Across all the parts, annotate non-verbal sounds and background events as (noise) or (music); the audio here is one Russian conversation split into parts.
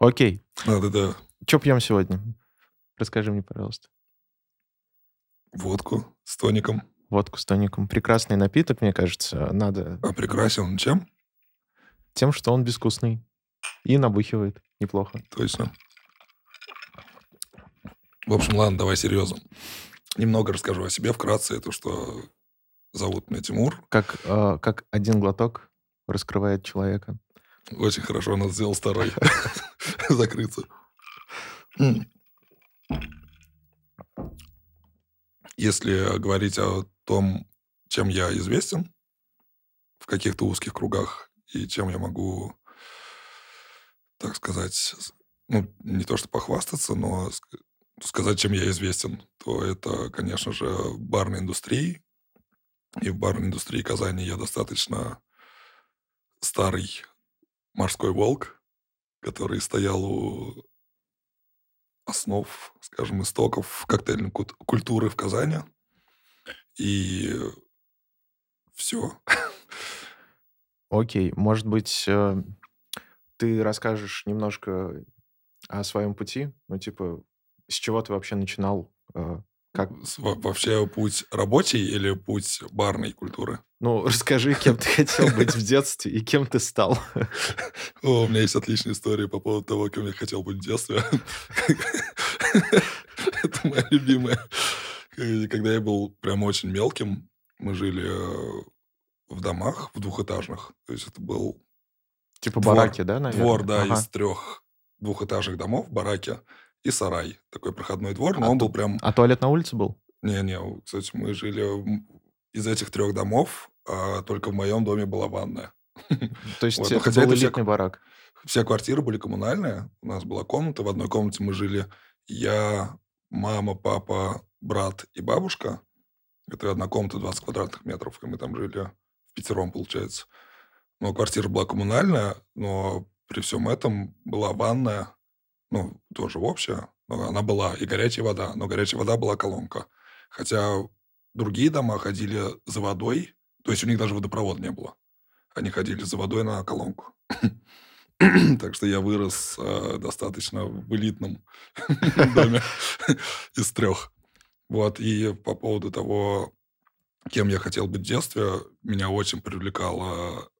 Окей. Да-да-да. Что пьем сегодня? Расскажи мне, пожалуйста. Водку с тоником. Водку с тоником. Прекрасный напиток, мне кажется. Надо А прекрасен он чем? тем, что он безвкусный. И набухивает неплохо. Точно. В общем, ладно, давай серьезно. Немного расскажу о себе вкратце. Это что зовут меня Тимур. Как, э, как один глоток раскрывает человека. Очень хорошо, надо сделал второй. (laughs) Закрыться. Если говорить о том, чем я известен в каких-то узких кругах и чем я могу, так сказать, ну, не то что похвастаться, но ск- сказать, чем я известен, то это, конечно же, барной индустрии. И в барной индустрии Казани я достаточно старый морской волк, который стоял у основ, скажем, истоков коктейльной культуры в Казани. И все. Окей. Может быть, э, ты расскажешь немножко о своем пути? Ну, типа, с чего ты вообще начинал? Э, Как... Вообще путь рабочий или путь барной культуры? Ну, (laughs) расскажи, кем ты хотел быть в детстве и кем ты стал. (laughs) О, у меня есть отличная история по поводу того, кем я хотел быть в детстве. (laughs) Это моя любимая. И Когда я был прям очень мелким, мы жили э, в домах, в двухэтажных. То есть это был Типа Двор. бараки, да, наверное? двор, да, Ага. из трех двухэтажных домов, бараки и сарай. Такой проходной двор, но А он был прям... А туалет на улице был? Не-не, кстати, мы жили из этих трех домов, а только в моем доме была ванная. То есть Вот, ну, это хотя был это элитный к- барак. Все квартиры были коммунальные. У нас была комната. В одной комнате мы жили я, мама, папа, брат и бабушка. Это одна комната 20 квадратных метров, и мы там жили в пятером, получается. Но квартира была коммунальная, но при всем этом была ванная, ну, тоже общая, но она была, и горячая вода, но горячая вода была колонка. Хотя другие дома ходили за водой, то есть у них даже водопровода не было. Они ходили за водой на колонку. (clears throat) Так что я вырос э, достаточно в элитном (laughs) доме (laughs) из трех. Вот, и по поводу того, кем я хотел быть в детстве, меня очень привлекала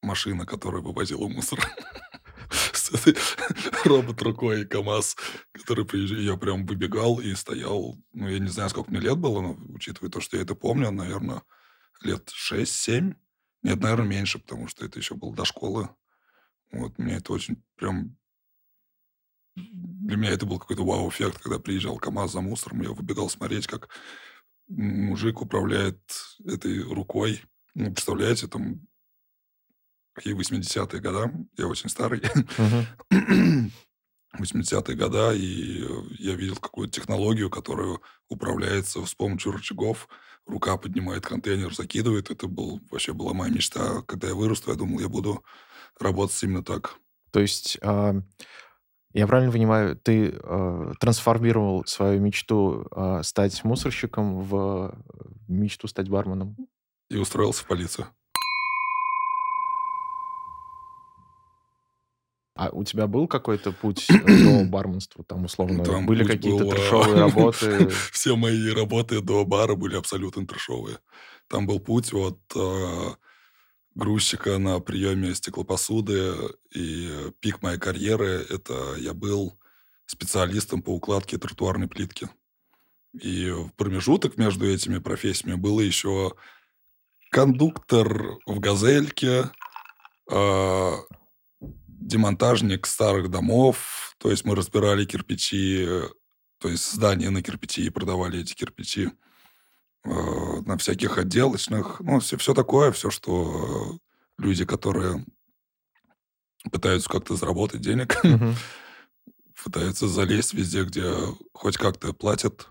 машина, которая вывозила мусор. (laughs) (laughs) Робот рукой КамАЗ, который приезжал, я прям выбегал и стоял, ну, я не знаю, сколько мне лет было, но учитывая то, что я это помню, наверное, лет 6-7. Нет, наверное, меньше, потому что это еще было до школы. Вот, мне это очень прям... Для меня это был какой-то вау-эффект, когда приезжал КамАЗ за мусором, я выбегал смотреть, как мужик управляет этой рукой. Ну, представляете, там какие 80-е года, я очень старый, Мгм. (clears throat) 80-е года, и я видел какую-то технологию, которую управляется с помощью рычагов. Рука поднимает контейнер, закидывает. Это был, вообще была моя мечта. Когда я вырасту, я думал, я буду работать именно так. То есть, а, я правильно понимаю, ты а, трансформировал свою мечту а, стать мусорщиком в э, мечту стать барменом? И устроился в полицию. А у тебя был какой-то путь э, до (clears throat) барменства, там, условно? Там Были какие-то был, а, трешовые (laughs) работы? (laughs) Все мои работы до бара были абсолютно трешовые. Там был путь от а, грузчика на приеме стеклопосуды, и пик моей карьеры – это я был специалистом по укладке тротуарной плитки. И в промежуток между этими профессиями было еще кондуктор в «Газельке», а, демонтажник старых домов, то есть мы разбирали кирпичи, то есть здания на кирпичи и продавали эти кирпичи э, на всяких отделочных, ну, все, все такое, все, что э, люди, которые пытаются как-то заработать денег, (laughs) пытаются залезть везде, где хоть как-то платят.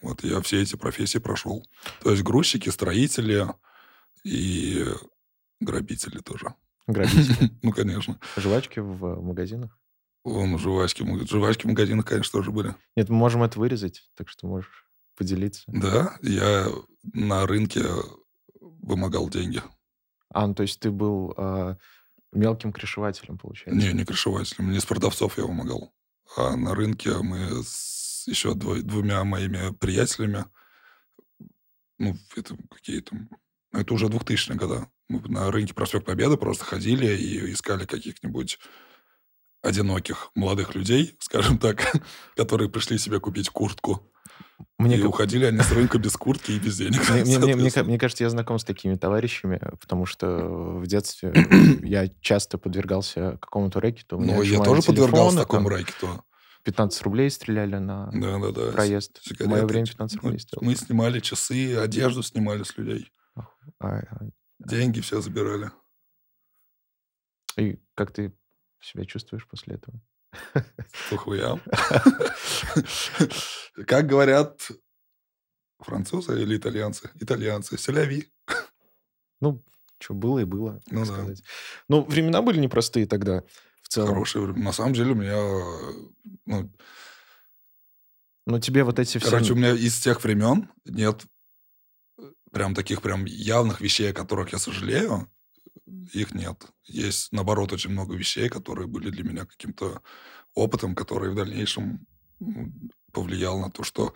Вот я все эти профессии прошел. То есть грузчики, строители и грабители тоже. Грабители. (laughs) Ну, конечно. Жвачки в магазинах? Вон, жвачки, жвачки в магазинах, конечно, тоже были. Нет, мы можем это вырезать, так что можешь поделиться. Да, я на рынке вымогал деньги. А, ну то есть ты был а, мелким крышевателем, получается. Не, не крышевателем, не с продавцов я помогал. А на рынке мы с еще дво- двумя моими приятелями, ну, это какие там... Это уже 2000-е года. Мы на рынке Проспект Победы просто ходили и искали каких-нибудь одиноких молодых людей, скажем так, (laughs) которые пришли себе купить куртку. Мне, и ка- уходили они с рынка без куртки и без денег. мне, мне- мне- мне кажется, я знаком с такими товарищами, потому что в детстве (clears throat) я часто подвергался какому-то рэкету. Ну, я тоже подвергался такому рэкету. 15 рублей стреляли на Да-да-да. проезд. В мое Сигареты. время 15 Ну, рублей стоило. Мы снимали часы, одежду снимали с людей. А, а, Деньги все забирали. И как ты себя чувствуешь после этого? По хуям. (laughs) (laughs) Как говорят французы или итальянцы? Итальянцы. Селяви. Ну, что было и было, Ну да. Ну, времена были непростые тогда, в целом. Хорошие времена. На самом деле у меня... Ну, Но тебе вот эти все... короче, у меня из тех времен нет прям таких прям явных вещей, о которых я сожалею. Их нет. Есть, наоборот, очень много вещей, которые были для меня каким-то опытом, который в дальнейшем повлиял на то, что...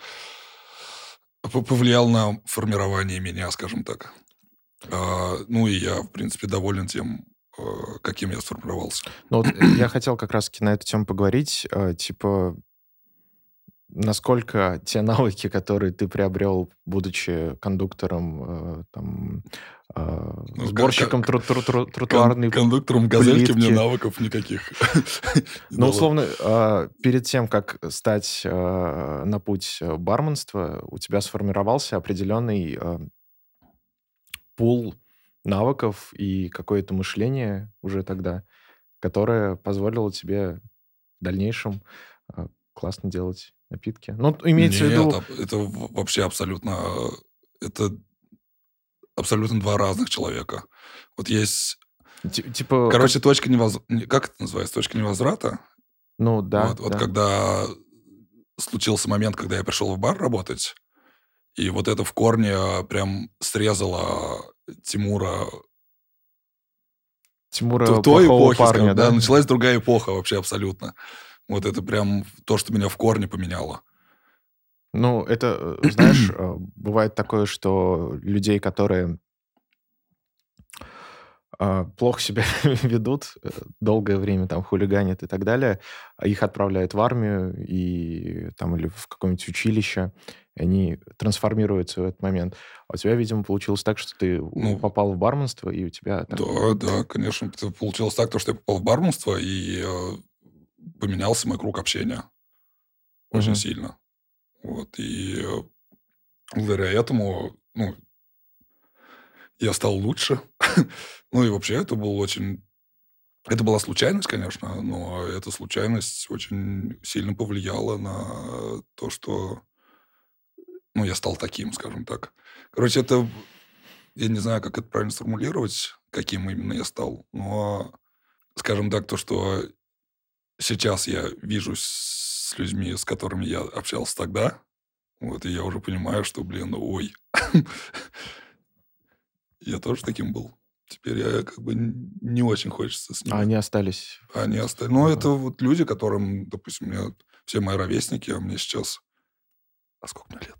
Повлиял на формирование меня, скажем так. А, ну и я, в принципе, доволен тем, э, каким я сформировался. Ну, вот я хотел как раз-таки на эту тему поговорить. э, Типа, насколько те (laughs) навыки, которые ты приобрел, будучи кондуктором, э, там, э, Ну, сборщиком тру- тру- тру- Кон- тротуарной кондуктором газельки мне плитки. навыков никаких. (laughs) Ну, условно, а, перед тем, как стать а, на путь э, барменства, у тебя сформировался определенный а, пул навыков и какое-то мышление уже тогда, которое позволило тебе в дальнейшем а, классно делать напитки. Ну, имеется в Нет, виду... аб- это в- вообще абсолютно... э, Это абсолютно два разных человека. Вот есть... ти- Типа, Короче, точка невозврата... Как это называется? Точка невозврата? ну, да, Вот, вот да. когда случился момент, когда я пришел в бар работать, и вот это в корне э, прям срезало Тимура Тимура то- той эпохи, парня, скажем, да, да? началась другая эпоха вообще абсолютно. Вот это прям то, что меня в корне поменяло. Ну, это, э, знаешь, э, бывает такое, что людей, которые а, плохо себя (laughs) ведут, э, долгое время там хулиганят и так далее, а их отправляют в армию и там или в какое-нибудь училище, и они трансформируются в этот момент. А у тебя, видимо, получилось так, что ты Ну, попал в барменство, и у тебя там... Да, да, конечно. Получилось так, то, что я попал в барменство, и э, поменялся мой круг общения очень Мгм. сильно. Вот, и э, благодаря этому, ну, я стал лучше. (laughs) ну, и вообще это был очень... Это была случайность, конечно, но эта случайность очень сильно повлияла на то, что ну, я стал таким, скажем так. Короче, это... Я не знаю, как это правильно сформулировать, каким именно я стал, но, скажем так, то, что сейчас я вижу с людьми, с которыми я общался тогда, вот, и я уже понимаю, что, блин, ой, (laughs) я тоже таким был. Теперь я как бы не очень хочется с А ними. они остались... Они остались. Ну, это вот люди, которым, допустим, меня все мои ровесники, а мне сейчас... А сколько мне лет?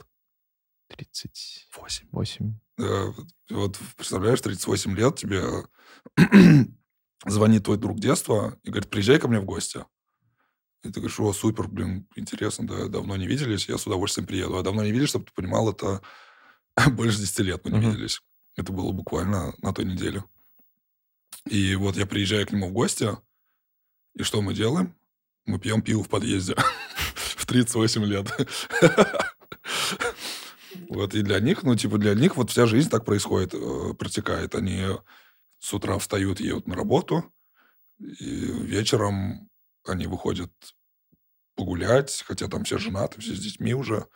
38. Восемь. Да, вот- вот представляешь, 38 лет тебе звонит твой друг детства и говорит, приезжай ко мне в гости. И ты говоришь, о, супер, блин, интересно, да, давно не виделись, я с удовольствием приеду. А давно не виделись, чтобы ты понимал, это (laughs) больше 10 лет мы не Мгм. виделись. Это было буквально на той неделе. И вот я приезжаю к нему в гости, и что мы делаем? Мы пьем пиво в подъезде (laughs) в 38 лет. (laughs) Вот, и для них, ну, типа, для них вот вся жизнь так происходит, э, протекает. Они с утра встают, едут на работу, и вечером они выходят погулять, хотя там все женаты, все с детьми уже,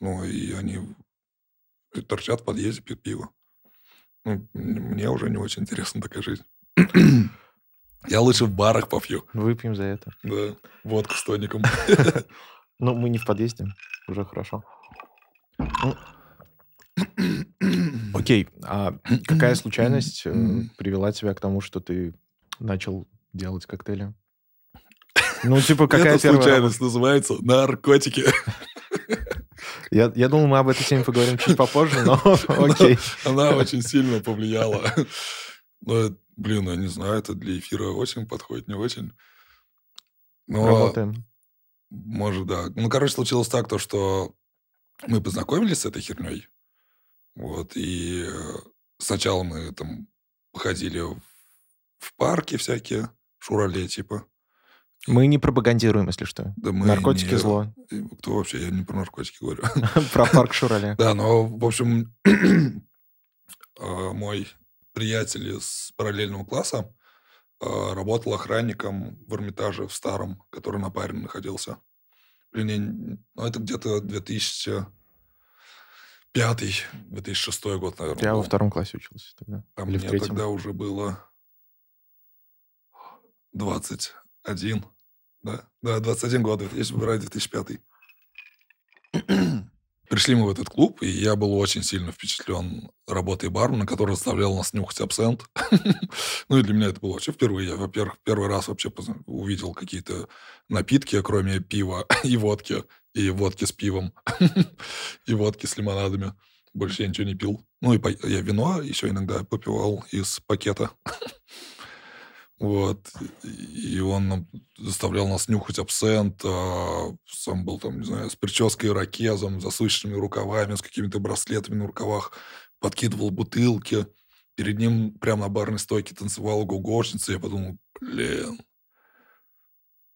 ну, и они торчат в подъезде, пьют пиво. Ну, мне уже не очень интересна такая жизнь. (clears throat) Я лучше в барах попью. Выпьем за это. Да, водку с тоником. (laughs) Ну, мы не в подъезде, уже хорошо. Ну, (clears throat) Окей, а какая случайность э, привела тебя к тому, что ты начал делать коктейли? (laughs) Ну, типа, какая Это первая случайность называется наркотики. (laughs) Я, я думал, мы об этой теме поговорим чуть попозже, но (laughs) окей. Она очень сильно повлияла. Но, блин, я не знаю, это для эфира очень подходит, не очень. Но, Работаем. может, да. Ну, короче, случилось так, то, что мы познакомились с этой херней. Вот, и э, сначала мы там ходили в- парки всякие, шурале, типа. Мы не пропагандируем, если что. Да мы Наркотики не- зло. Кто вообще? Я не про наркотики говорю. (laughs) Про парк Шурале. Да, но, в общем, (clears throat) э, мой приятель из параллельного класса э, работал охранником в Эрмитаже в старом, который на паре находился. Блин, ну, это где-то 2005-2006 год, наверное. Я во был. втором классе учился тогда. А Или в мне третьем. тогда уже было 21. Да, да 21 год, если брать 2005. (clears throat) Пришли мы в этот клуб, и я был очень сильно впечатлен работой бармена, который заставлял нас нюхать абсент. (laughs) ну и для меня это было вообще впервые. Я, во-первых, первый раз вообще увидел какие-то напитки, кроме пива (laughs) и водки, и водки с пивом, (laughs) и водки с лимонадами. Больше я ничего не пил. Ну и я вино еще иногда попивал из пакета. (laughs) Вот. И он заставлял нас нюхать абсент. а, Сам был там, не знаю, с прической ирокезом, засученными рукавами, с какими-то браслетами на рукавах. Подкидывал бутылки. Перед ним прямо на барной стойке танцевала гугошница. Я подумал, блин,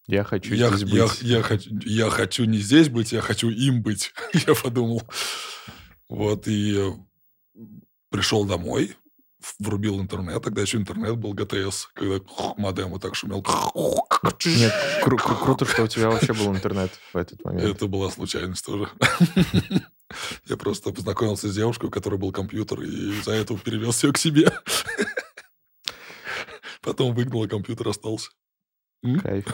Я хочу я, здесь я, быть. я, хочу, я хочу не здесь быть, я хочу им быть. (laughs) я подумал. Вот, и пришел домой, врубил интернет. Тогда еще интернет был ГТС, когда модем вот так шумел. Нет, кру- кру- круто, что у тебя вообще был интернет в этот момент. Это была случайность тоже. (laughs) Я просто познакомился с девушкой, у которой был компьютер, и из-за этого перевез ее к себе. (laughs) Потом выгнал, а компьютер остался. М? Кайф.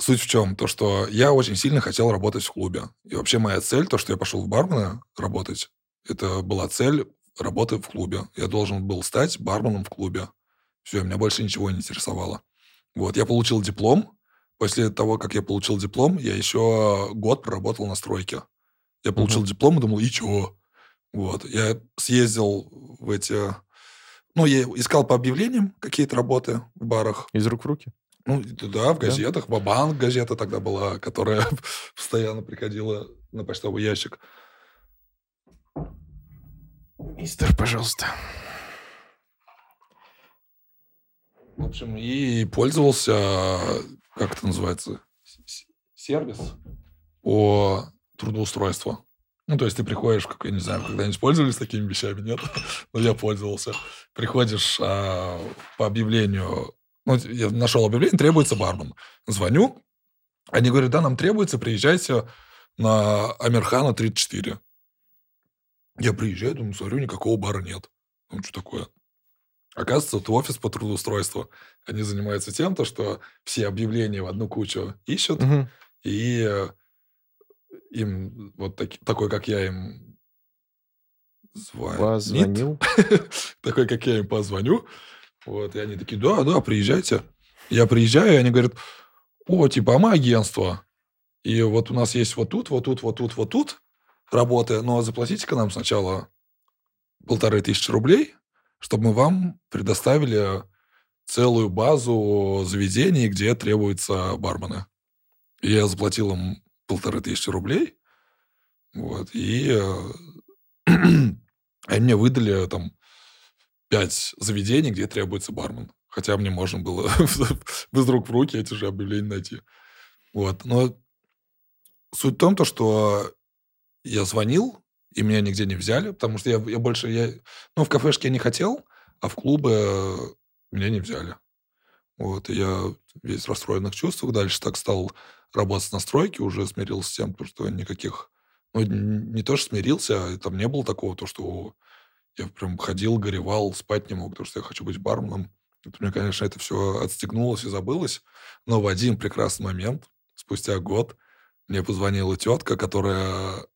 Суть в чем? То, что я очень сильно хотел работать в клубе. И вообще моя цель, то, что я пошел в бармена работать, это была цель работы в клубе. Я должен был стать барменом в клубе. Все, меня больше ничего не интересовало. Вот, я получил диплом. После того, как я получил диплом, я еще год проработал на стройке. Я получил Мгм. диплом и думал, и чего? Вот, я съездил в эти... Ну, я искал по объявлениям какие-то работы в барах. Из рук в руки? Ну, да, в Да. газетах. Бабанк газета тогда была, которая (laughs) постоянно приходила на почтовый ящик. Мистер, пожалуйста. В общем, и пользовался, как это называется, сервис по трудоустройству. Ну, то есть ты приходишь, как, я не знаю, когда-нибудь пользовались такими вещами, нет? (laughs) Но я пользовался. Приходишь а, по объявлению, ну, я нашел объявление, требуется бармен. Звоню, они говорят, да, нам требуется, приезжайте на Амирхана 34. Я приезжаю, думаю, смотрю, никакого бара нет. Ну, что такое? Оказывается, это офис по трудоустройству. Они занимаются тем, то, что все объявления в одну кучу ищут, Мгм. и э, им, вот таки- такой, как я им звонит, Позвонил. (laughs) такой, как я им позвоню, вот, и они такие, да, да, приезжайте. Я приезжаю, и они говорят, о, типа, а мы агентство, и вот у нас есть вот тут, вот тут, вот тут, вот тут работы, но заплатите-ка нам сначала полторы тысячи рублей, чтобы мы вам предоставили целую базу заведений, где требуются бармены. И я заплатил им полторы тысячи рублей, вот, и э, (clears throat) они мне выдали там пять заведений, где требуется бармен. Хотя мне можно было (laughs) без рук в руки эти же объявления найти. Вот. Но суть в том, то, что я звонил, и меня нигде не взяли, потому что я, я больше... Я, ну, в кафешке я не хотел, а в клубы э, меня не взяли. Вот, и я весь в расстроенных чувствах. Дальше так стал работать на стройке, уже смирился с тем, что никаких... Ну, не то, что смирился, а там не было такого, то, что я прям ходил, горевал, спать не мог, потому что я хочу быть барменом. Это у меня, конечно, это все отстегнулось и забылось. Но в один прекрасный момент, спустя год, мне позвонила тетка, которая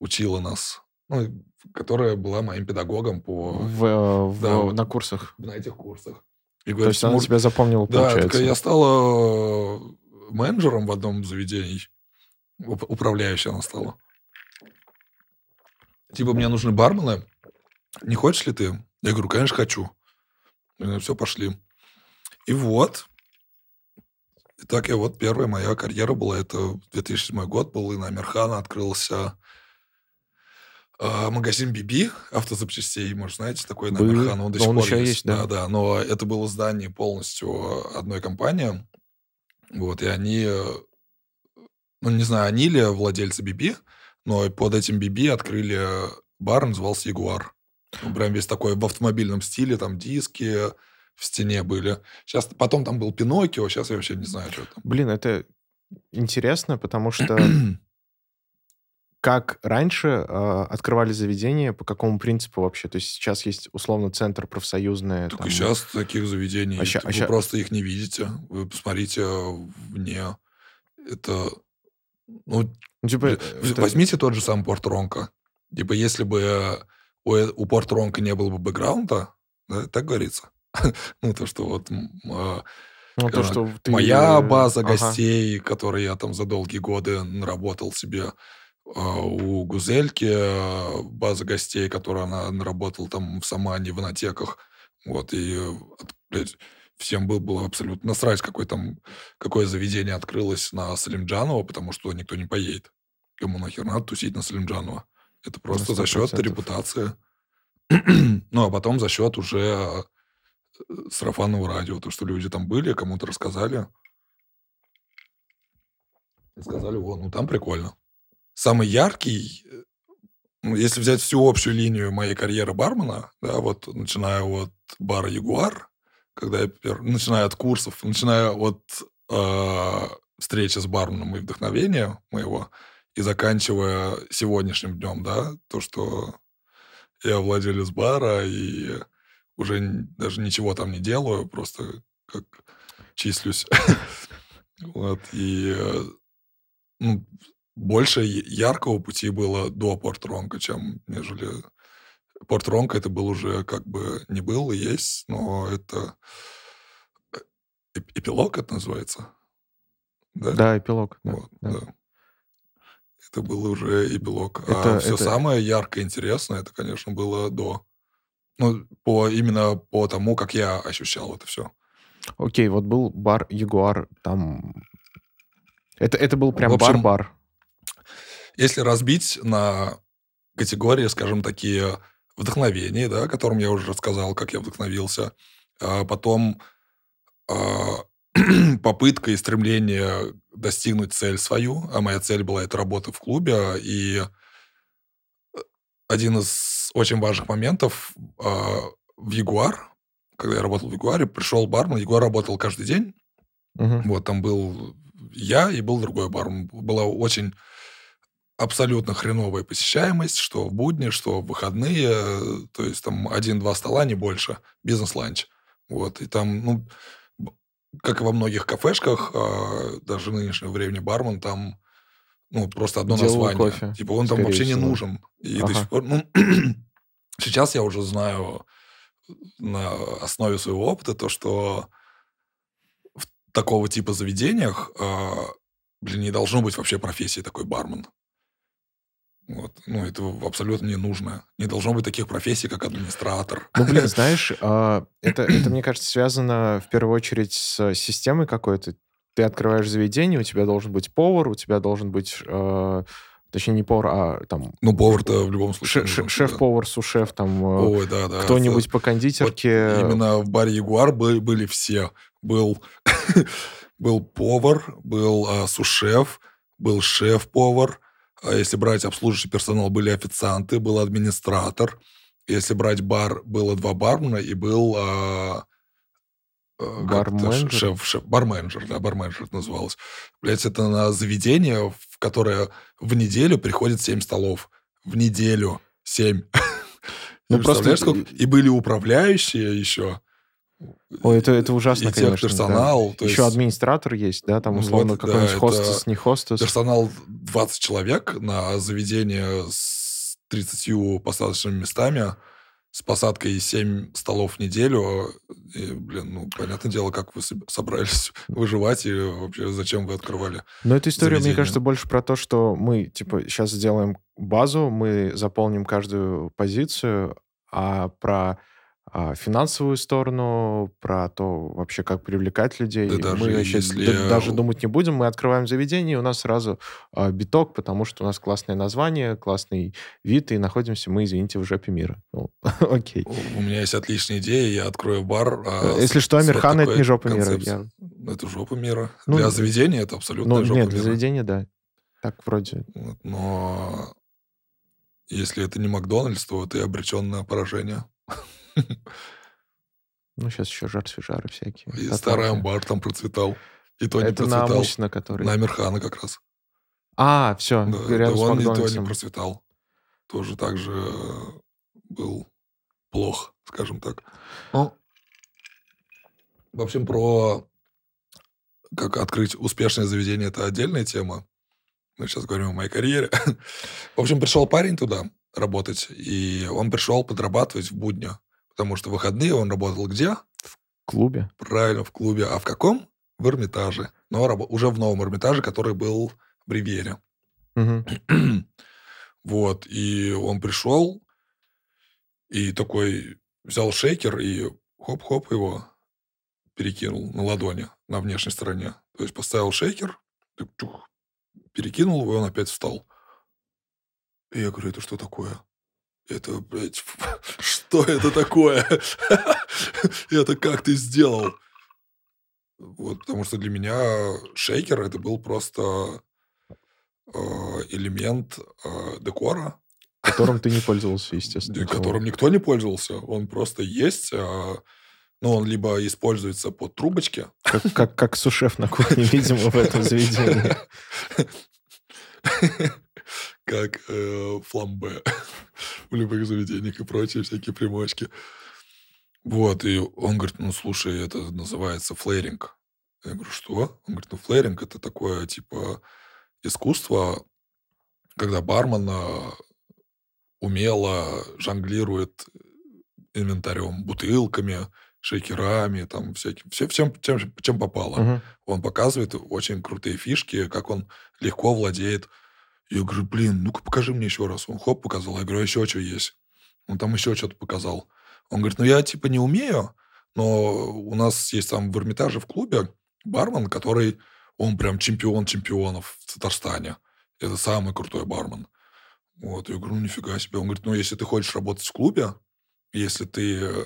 учила нас ну, которая была моим педагогом по... В, э, в, Да, вот. на курсах. на этих курсах. И То говорит, есть она «Тимур, тебя запомнила, Да, получается. так я стала э, менеджером в одном из заведений. Уп- Управляющей она стала. Типа, мне нужны бармены. Не хочешь ли ты? Я говорю, конечно, хочу. все, пошли. И вот. И так я вот, первая моя карьера была, это 2007 год был, и на Амирхана открылся магазин Биби автозапчастей, может, знаете, такой на. Амирхана, он до сих он пор еще есть. есть, да. да, да, но это было здание полностью одной компании, вот, и они, э, ну, не знаю, они ли владельцы Биби, но под этим Биби открыли бар, назывался Ягуар. Он прям весь такой в автомобильном стиле, там диски в стене были. Сейчас, потом там был Пиноккио, сейчас я вообще не знаю, что там. Блин, это интересно, потому что (clears throat) как раньше э, открывали заведения, по какому принципу вообще? То есть сейчас есть условно центр профсоюзный. Так там, сейчас таких заведений, А ща- вы а ща- просто их не видите. Вы посмотрите вне. Это, ну, ну, типа, это- Возьмите тот же самый Порт Ронко. Типа, если бы у, э- у Порт Ронко не было бы бэкграунда, да, так говорится. (laughs) ну, то, что вот а, ну, то, э, что ты, моя э, база ага. гостей, которые я там за долгие годы наработал себе, а, у Гузельки а, база гостей, которую она наработала там в Самане, в Инотеках. Вот, и э, блядь, всем был, было абсолютно насрать, какое там, какое заведение открылось на Салимджанова, потому что никто не поедет. Кому нахер надо тусить на Салимджанова? Это просто за счет 100%. репутации. (clears throat) ну, а потом за счет уже э, сарафанного радио, то, что люди там были, кому-то рассказали. И сказали, о, ну там прикольно. Самый яркий, э, ну, если взять всю общую линию моей карьеры бармена, да, вот начиная от бара Ягуар, когда я начиная от курсов, начиная от э, встречи с барменом и вдохновения моего, и заканчивая сегодняшним днем, да, то, что я владелец бара и уже даже ничего там не делаю, просто как числюсь. (laughs) Вот, и э, ну, больше яркого пути было до Порт-Ронка, чем нежели... Порт-Ронка это был уже как бы не был и есть, но это... э, эп- Эпилог это называется? Да? Да, эпилог. да, Вот, да. да. Это был уже эпилог. Это- а все это- самое яркое, интересное, это, конечно, было до. Ну, по, именно по тому, как я ощущал это все. Окей, вот был бар Ягуар, там... Это, это был прям бар-бар. Если разбить на категории, скажем, такие вдохновения, да, о котором я уже рассказал, как я вдохновился, а потом а, (clears throat) попытка и стремление достигнуть цель свою, а моя цель была это работа в клубе, и один из очень важных моментов а, в Ягуар, когда я работал в Ягуаре, пришел бармен, Ягуар работал каждый день, Мгм. вот там был я и был другой бармен. Была очень абсолютно хреновая посещаемость, что в будни, что в выходные, э, то есть там один-два стола, не больше, бизнес-ланч. Вот, и там, ну, как и во многих кафешках, а, даже в нынешнее время бармен там, ну, просто одно Делал название. кофе, Типа он там вообще не всего. нужен. И до Ага. сих пор, ну, (clears throat) сейчас я уже знаю на основе своего опыта то, что в такого типа заведениях, а, блин, не должно быть вообще профессии такой бармен. Вот. Ну, это абсолютно не нужно. Не должно быть таких профессий, как администратор. Ну, блин, (laughs) знаешь, а, это, это, мне кажется, связано в первую очередь с системой какой-то. Ты открываешь заведение, у тебя должен быть повар, у тебя должен быть, э, точнее, не повар, а там Ну, повар-то в любом случае ше- ше- нужен, да. шеф-повар, сушеф, там э, Ой, да, да. кто-нибудь это- по вот кондитерке. именно в баре Ягуар были, были все. Был, (laughs) был повар, был а, сушеф, был шеф-повар. А если брать обслуживающий персонал, были официанты, был администратор. Если брать бар, было два бармена и был э, это, Барменджер? шеф, шеф, барменджер, да, барменджер это называлось. Блять, это на заведение, в которое в неделю приходит 7 столов. В неделю 7. (laughs) Ну, просто- сколько? И были управляющие еще. Ой, это, это ужасно, и конечно. да. техперсонал. то Еще есть администратор есть, да, там условно вот, да, какой-нибудь это хостес, не хостес. персонал 20 человек на заведение с 30 посадочными местами, с посадкой 7 столов в неделю. И, блин, ну, понятное дело, как вы собрались выживать и вообще зачем вы открывали Но эта история, мне заведение. кажется, больше про то, что мы, типа, сейчас сделаем базу, мы заполним каждую позицию, а про финансовую сторону, про то вообще, как привлекать людей. Да даже мы вообще если... д- даже думать не будем. Мы открываем заведение, и у нас сразу а, биток, потому что у нас классное название, классный вид, и находимся мы, извините, в жопе мира. Ну, (laughs) окей. У меня есть отличная идея, я открою бар. а, Э, Если с- что, вот Амирхан это не жопа мира. концепцией. Я- Это жопа мира. Ну, Для заведения это абсолютно Ну, жопа нет, для мира. заведения, да. Так вроде. Но если это не Макдональдс, то ты обречен на поражение. (laughs) Ну, сейчас еще жар-свежары всякие. И Атланты. старый амбар там процветал. И то не Это на процветал. Мусина, который... На Амирхана как раз. А, все, Да, да с он и то не процветал. Тоже так же э, был плох, скажем так. Ну, в общем, про как открыть успешное заведение, это отдельная тема. Мы сейчас говорим о моей карьере. (laughs) В общем, пришел парень туда работать, и он пришел подрабатывать в будни. Потому что в выходные он работал где? В клубе. Правильно, в клубе. А в каком? В Эрмитаже. Но уже в новом Эрмитаже, который был в Ривьере. Мгм. (clears throat) Вот, и он пришел, и такой взял шейкер и хоп-хоп его перекинул на ладони на внешней стороне. То есть поставил шейкер, чух, перекинул его, и он опять встал. И я говорю, это что такое? Это, блядь, что это такое? (laughs) Это как ты сделал? Вот, потому что для меня шейкер это был просто э, элемент э, декора, Которым ты не пользовался, естественно. которым никто не пользовался. Он просто есть. а, Ну, он либо используется под трубочки. Как, как, как сушеф на кухне, (laughs) видимо, в этом заведении. (laughs) как э, фламбе (laughs) в любых заведениях и прочие всякие примочки. Вот, и он говорит, ну, слушай, это называется флейринг. Я говорю, что? Он говорит, ну, флейринг это такое, типа, искусство, когда бармен умело жонглирует инвентарем, бутылками, шейкерами, там, всяким, все, всем, чем, чем попало. Мгм. Он показывает очень крутые фишки, как он легко владеет. Я говорю, блин, ну-ка покажи мне еще раз. Он хоп, показал. Я говорю, а еще что есть? Он там еще что-то показал. Он говорит, ну я типа не умею, но у нас есть там в Эрмитаже в клубе бармен, который, он прям чемпион чемпионов в Татарстане. Это самый крутой бармен. Вот, я говорю, ну нифига себе. Он говорит, ну если ты хочешь работать в клубе, если ты э,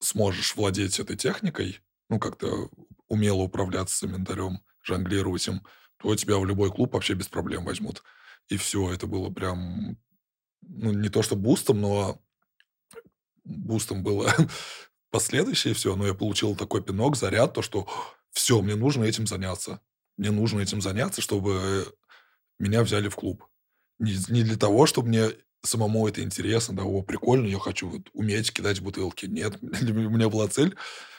сможешь владеть этой техникой, ну как-то умело управляться с инвентарем, жонглировать им, то тебя в любой клуб вообще без проблем возьмут. И все, это было прям, ну, не то что бустом, но бустом было (laughs) последующее все, но я получил такой пинок, заряд, то, что все, мне нужно этим заняться. Мне нужно этим заняться, чтобы меня взяли в клуб. Не, не для того, чтобы мне самому это интересно, да, о, прикольно, я хочу вот уметь кидать бутылки. Нет, (laughs) у меня была цель,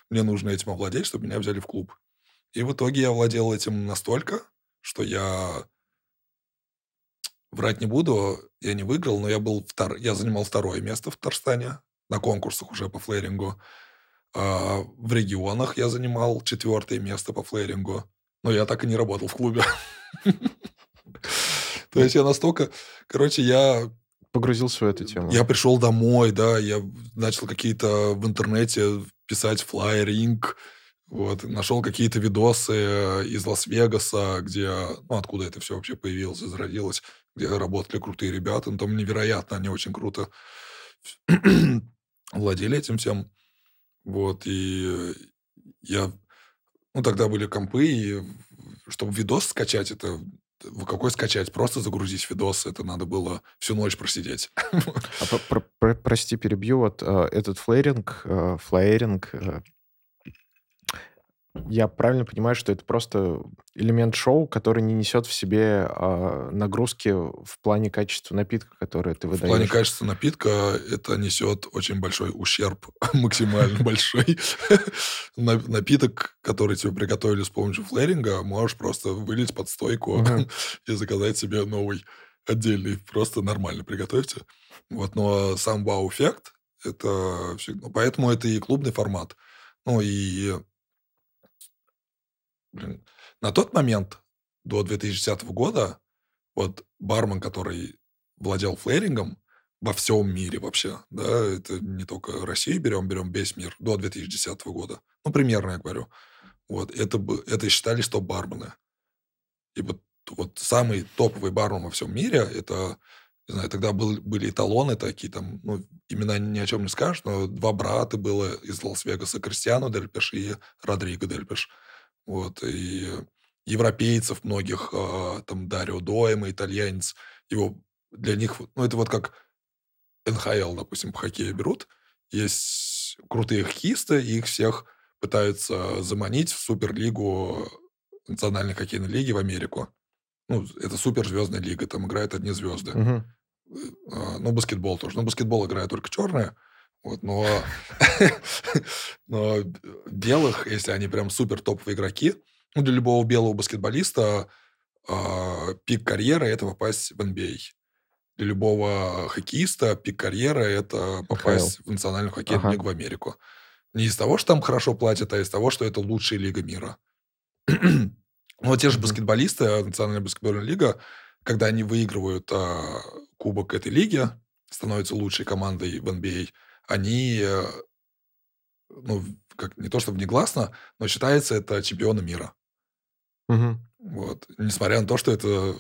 мне нужно этим овладеть, чтобы меня взяли в клуб. И в итоге я владел этим настолько, что я врать не буду, я не выиграл, но я был втор... я занимал второе место в Татарстане на конкурсах уже по флейрингу. А в регионах я занимал четвертое место по флейрингу, но я так и не работал в клубе. (laughs) То есть я настолько... Короче, я Погрузился в эту тему. я пришел домой, да, я начал какие-то в интернете писать флайеринг, вот, нашел какие-то видосы э, из Лас-Вегаса, где, ну, откуда это все вообще появилось, зародилось, где работали крутые ребята, ну, там невероятно, они очень круто (clears throat) владели этим всем, вот, и я, ну, тогда были компы, и чтобы видос скачать, это в какой скачать? Просто загрузить видос, это надо было всю ночь просидеть. А про- про- про- прости, перебью. Вот э, этот флейринг, э, флаеринг, э, я правильно понимаю, что это просто элемент шоу, который не несет в себе э, нагрузки в плане качества напитка, который ты В выдаешь? плане качества напитка это несет очень большой ущерб, (laughs) максимально (laughs) большой. (laughs) На- Напиток, который тебе приготовили с помощью флэринга, можешь просто вылить под стойку и заказать себе новый. отдельный, просто нормально приготовьте. Вот, но сам вау-эффект, это всегда... Поэтому это и клубный формат. Ну, и... Блин, на тот момент, до 2010 года, вот бармен, который владел флейрингом, во всем мире вообще, да, это не только Россию берем, берем весь мир до 2010 года. Ну, примерно я говорю. Вот, это, это считались топ-бармены. И вот, вот самый топовый бармен во всем мире, это, не знаю, тогда был, были эталоны такие, там, ну, имена ни о чем не скажешь, но два брата было из Лас-Вегаса, Кристиану Дельпеш и Родриго Дельпеш. Вот, и европейцев многих, а, там, Дарио Доема, итальянец, его, для них, ну, это вот как НХЛ, допустим, по хоккею берут, есть крутые хоккеисты, и их всех пытаются заманить в Суперлигу Национальной хоккейной лиги в Америку. Ну, это суперзвездная лига, там играют одни звезды. Мгм. А, Ну, баскетбол тоже. Ну, баскетбол играют только черные. Вот, но, (laughs) но белых, если они прям супер топовые игроки, ну, для любого белого баскетболиста а, пик карьеры – это попасть в NBA для любого хоккеиста пик карьеры – это попасть в национальную хоккейную Ага. лигу в Америку. Не из того, что там хорошо платят, а из того, что это лучшая лига мира. (clears throat) Вот те же баскетболисты, а, Национальная баскетбольная лига, когда они выигрывают а, кубок этой лиги, становятся лучшей командой в NBA, они, э, ну, как, не то что внегласно, но считается это чемпионы мира. Мгм. Вот. Несмотря на то, что это э,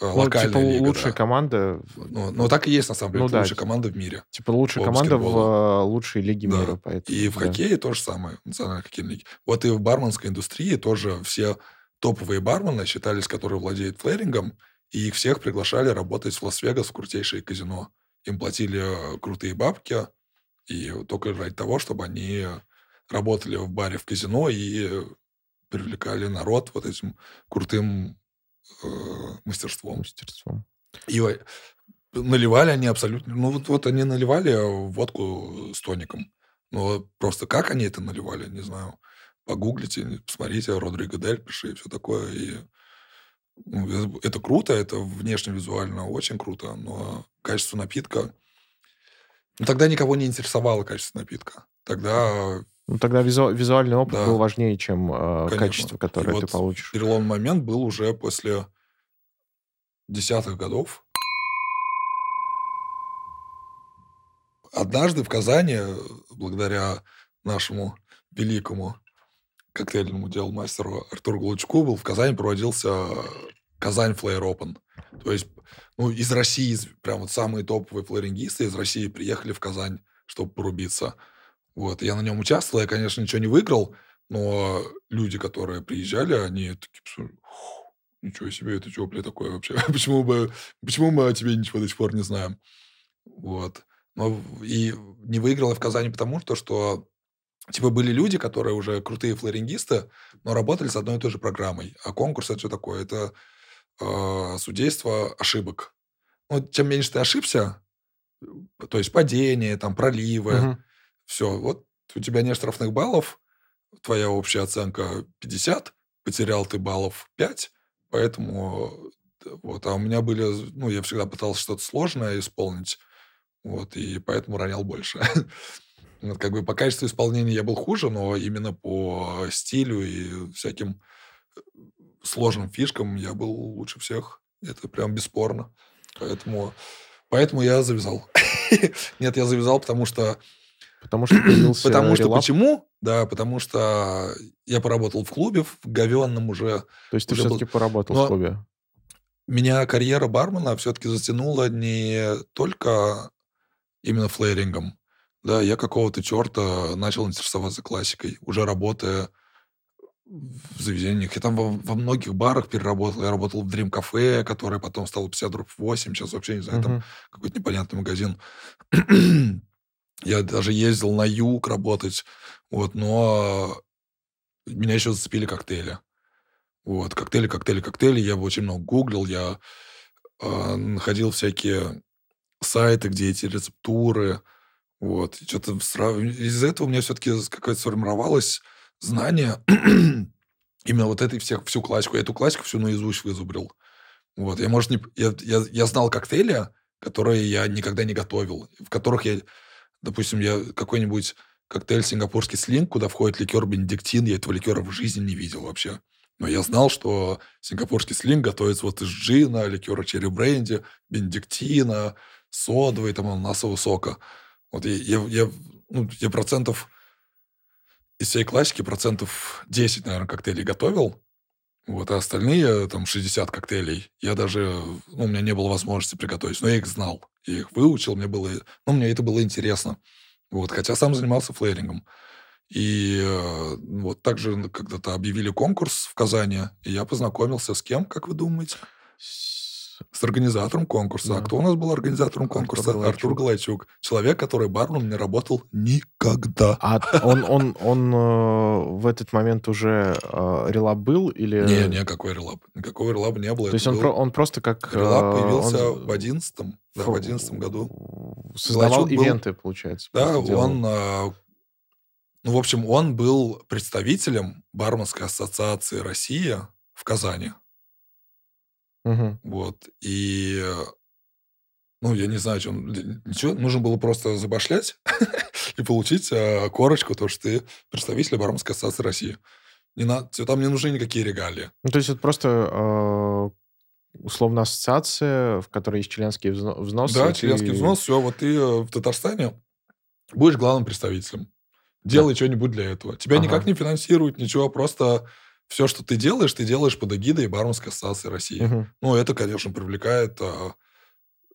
Ну, локальная типа лига. лучшая да. команда, Ну, ну, так и есть, на самом деле. Ну да, лучшая команда в мире. типа лучшая команда в э, лучшей лиге Да. мира, поэтому. И в да. хоккее то же самое, национальной хоккейной лиге. Вот и в барменской индустрии тоже все топовые бармены считались, которые владеют флэрингом, и их всех приглашали работать в Лас-Вегас в крутейшее казино. Им платили крутые бабки, и только ради того, чтобы они работали в баре в казино и привлекали народ вот этим крутым э, мастерством. Мастерством. И наливали они абсолютно... Ну, вот, вот они наливали водку с тоником. Но просто как они это наливали, не знаю. Погуглите, посмотрите, Родриго Дель, пиши и все такое. И, ну, это круто, это внешне визуально очень круто, но качество напитка... Ну, тогда никого не интересовало качество напитка. Тогда Ну, тогда визу- визуальный опыт Да. был важнее, чем э, качество, И которое ты вот получишь. переломный момент был уже после десятых годов. Однажды в Казани, благодаря нашему великому коктейльному делу мастеру Артуру Глучку, был в Казани проводился Казань Флэйр Open. То есть, ну, из России, прям вот самые топовые флэрингисты из России приехали в Казань, чтобы порубиться. Вот, я на нем участвовал, я, конечно, ничего не выиграл, но люди, которые приезжали, они такие, «Слушай, фу, ничего себе, это что, бля, такое вообще? (laughs) почему, бы, почему мы о тебе ничего до сих пор не знаем? Вот. Но и не выиграл я в Казани потому, что, что типа были люди, которые уже крутые флорингисты, но работали с одной и той же программой. А конкурс это что такое? Это э, судейство ошибок. Ну, чем меньше ты ошибся, э, то есть падение, там, проливы, Мгм. все, вот у тебя нет штрафных баллов, твоя общая оценка 50, потерял ты баллов 5, поэтому э, вот, а у меня были, ну, я всегда пытался что-то сложное исполнить, вот, и поэтому ронял больше. (laughs) Вот, как бы по качеству исполнения я был хуже, но именно по стилю и всяким э, сложным фишкам я был лучше всех. Это прям бесспорно. Поэтому, поэтому я завязал. (laughs) Нет, я завязал, потому что Потому что (clears throat) Потому что почему? Да, потому что я поработал в клубе, в говенном уже. То есть ты все-таки поработал в клубе. Меня карьера бармена все-таки затянула не только именно флейрингом. Да, я какого-то черта начал интересоваться классикой, уже работая в заведениях. Я там во, во многих барах переработал. Я работал в Dream Cafe, которое потом стало 50 рублей 8. Сейчас вообще не знаю, там Мгм. какой-то непонятный магазин. Я даже ездил на юг работать, вот, но меня еще зацепили коктейли. Вот, коктейли, коктейли, коктейли. Я очень много гуглил, я а, находил всякие сайты, где эти рецептуры. Вот, что-то сра- из этого у меня все-таки какое-то сформировалось знание (clears throat) именно вот этой всех, всю классику. Я эту классику всю наизусть вызубрил. Вот, я, может, не... Я, я, я знал коктейли, которые я никогда не готовил, в которых я, допустим, я какой-нибудь коктейль сингапурский слинг, куда входит ликер бенедиктин, я этого ликера в жизни не видел вообще. Но я знал, что сингапурский слинг готовится вот из джина, ликера черри бренди, бенедиктина, содовой, там, ананасового сока. Вот я, я, я, ну, я процентов из всей классики процентов 10, наверное, коктейлей готовил. Вот, а остальные, там, 60 коктейлей, я даже, ну, у меня не было возможности приготовить, но я их знал. Я их выучил, мне было, ну, мне это было интересно. Вот, хотя сам занимался флейрингом. И э, вот также когда-то объявили конкурс в Казани, и я познакомился с кем, как вы думаете? Организатором конкурса. А кто у нас был организатором конкурса? Галайчук. Артур Галайчук. Человек, который барменом не работал никогда. А он, он, он э, в этот момент уже э, релаб был или... Не, не, какой релаб. Никакого релаба не было. То есть он, был- про- он просто как... э, Релаб появился он в одиннадцатом, да, в одиннадцатом году. Создавал Галайчук был- ивенты, получается. Да, делал. он, а, ну, в общем, он был представителем барменской ассоциации России в Казани. Мгм. Вот. И, э, ну, я не знаю, что ничего, нужно было просто забашлять (laughs) и получить э, корочку, то, что ты представитель барменской ассоциации России. Не на, там не нужны никакие регалии. Ну, то есть это просто э, условно ассоциация, в которой есть членские взно- взносы. да, ты- членский взнос, все, вот ты э, в Татарстане будешь главным представителем. Делай что-нибудь для этого. Тебя Ага. никак не финансируют, ничего, просто все, что ты делаешь, ты делаешь под эгидой Барменской ассоциации России. Мгм. Ну, это, конечно, привлекает а,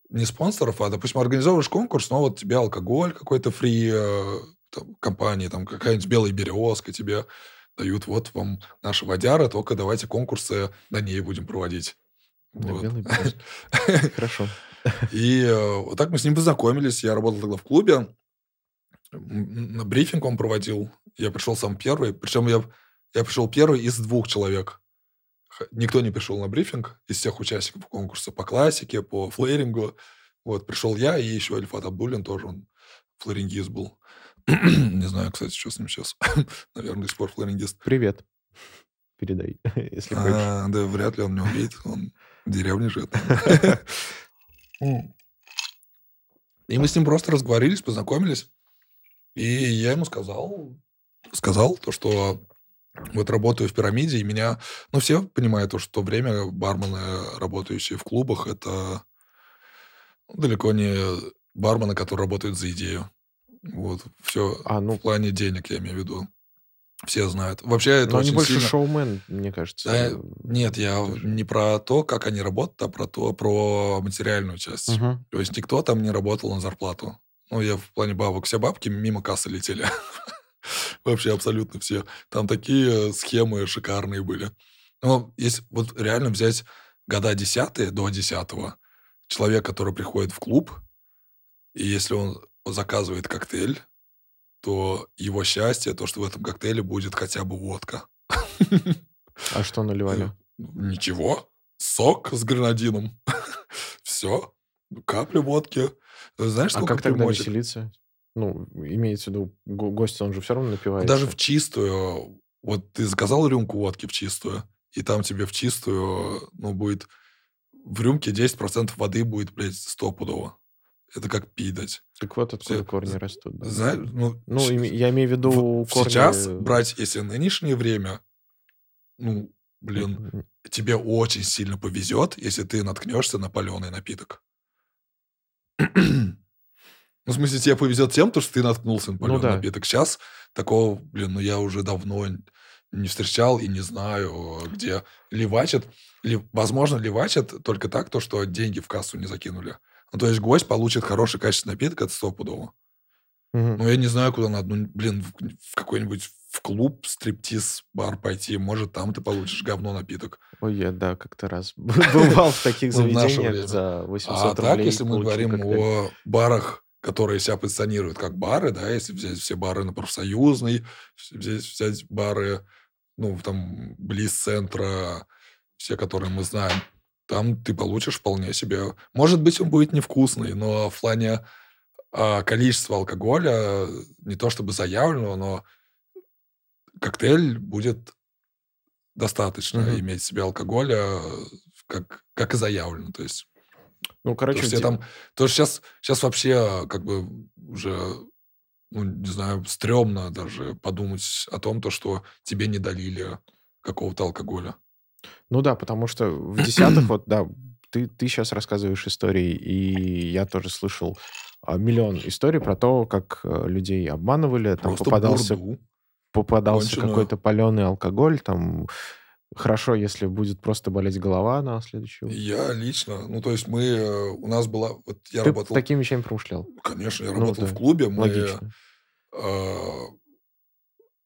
не спонсоров, а, допустим, организовываешь конкурс, но вот тебе алкоголь какой-то фри э, там, компании, там какая-нибудь белая березка тебе дают, вот вам наша водяра, только давайте конкурсы на ней будем проводить. Да, Вот. белый. (laughs) Хорошо. И э, вот так мы с ним познакомились. Я работал тогда в клубе. На брифинг он проводил. Я пришел сам первый. Причем я, я пришел первый из двух человек. Никто не пришел на брифинг из всех участников конкурса по классике, по флейрингу. Вот, пришел я и еще Альфат Абдулин тоже, он флейрингист был. (clears throat) Не знаю, кстати, что с ним сейчас. (laughs) Наверное, до сих пор флейрингист. Привет. (laughs) Передай, (laughs) если хочешь. А, да, вряд ли он меня увидит. Он в деревне живет. И мы с ним просто разговорились, познакомились. И я ему сказал, сказал то, что вот работаю в пирамиде, и меня... Ну, все понимают, то, что в то время бармены, работающие в клубах, это далеко не бармены, которые работают за идею. Вот, все А, ну, в плане денег, я имею в виду. Все знают. Вообще, это но они очень больше сильно... шоумен, мне кажется. Да, нет, я тоже. не про то, как они работают, а про то, про материальную часть. Мгм. То есть никто там не работал на зарплату. Ну, я в плане бабок. Все бабки мимо кассы летели. (laughs) (laughs) Вообще абсолютно все. Там такие схемы шикарные были. Но если вот реально взять года десятые до десятого, человек, который приходит в клуб, и если он заказывает коктейль, то его счастье, то, что в этом коктейле будет хотя бы водка. А что наливали? Ничего. Сок с гранадином. (laughs) Все. Капля водки. Знаешь, А как тогда веселиться? Ну, имеется в виду, го- гость, он же все равно напивается. Даже в чистую. Вот ты заказал рюмку водки в чистую, и там тебе в чистую, ну, будет... В рюмке 10% воды будет, блядь, стопудово. Это как пить дать. Так вот откуда Все- корни растут. да. Знаешь, ну, Ну, име- я имею в виду в- корни... сейчас брать, если нынешнее время, ну, блин, М, тебе очень сильно повезет, если ты наткнешься на паленый напиток. Ну, в смысле, тебе повезет тем, то, что ты наткнулся на паленый Ну да. напиток. Сейчас такого, блин, ну я уже давно не встречал и не знаю, где левачат. Ли- возможно, левачат только так, то, что деньги в кассу не закинули. Ну, то есть гость получит хороший качественный напиток, это стопудово. мгм. Ну, я не знаю, куда надо. Ну, блин, в, в какой-нибудь в клуб, стриптиз, бар пойти. Может, там ты получишь говно напиток. Ой, я, да, как-то раз бывал в таких (laughs) Ну, заведениях за 800 А рублей. так, если мы говорим о барах, которые себя позиционируют как бары, да, если взять все бары на профсоюзный, взять, взять бары, ну, там, близ центра, все, которые мы знаем, там ты получишь вполне себе... Может быть, он будет невкусный, но в плане а, количества алкоголя не то чтобы заявленного, но коктейль будет достаточно Мгм. иметь в себе алкоголя, как как и заявлено. То есть, Ну, короче, то, что там, то что сейчас, сейчас вообще как бы уже, ну, не знаю, стрёмно даже подумать о том, то, что тебе не долили какого-то алкоголя. Ну да, потому что в десятых, вот, да, ты, ты сейчас рассказываешь истории, и я тоже слышал а, миллион историй про то, как э, людей обманывали, там Просто попадался, бурду. попадался какой-то паленый алкоголь, там хорошо, если будет просто болеть голова на следующую. Я лично, ну, то есть мы, э, у нас была, вот я Ты работал, такими вещами промышлял. конечно, я Ну работал да, в клубе, мы, логично. э,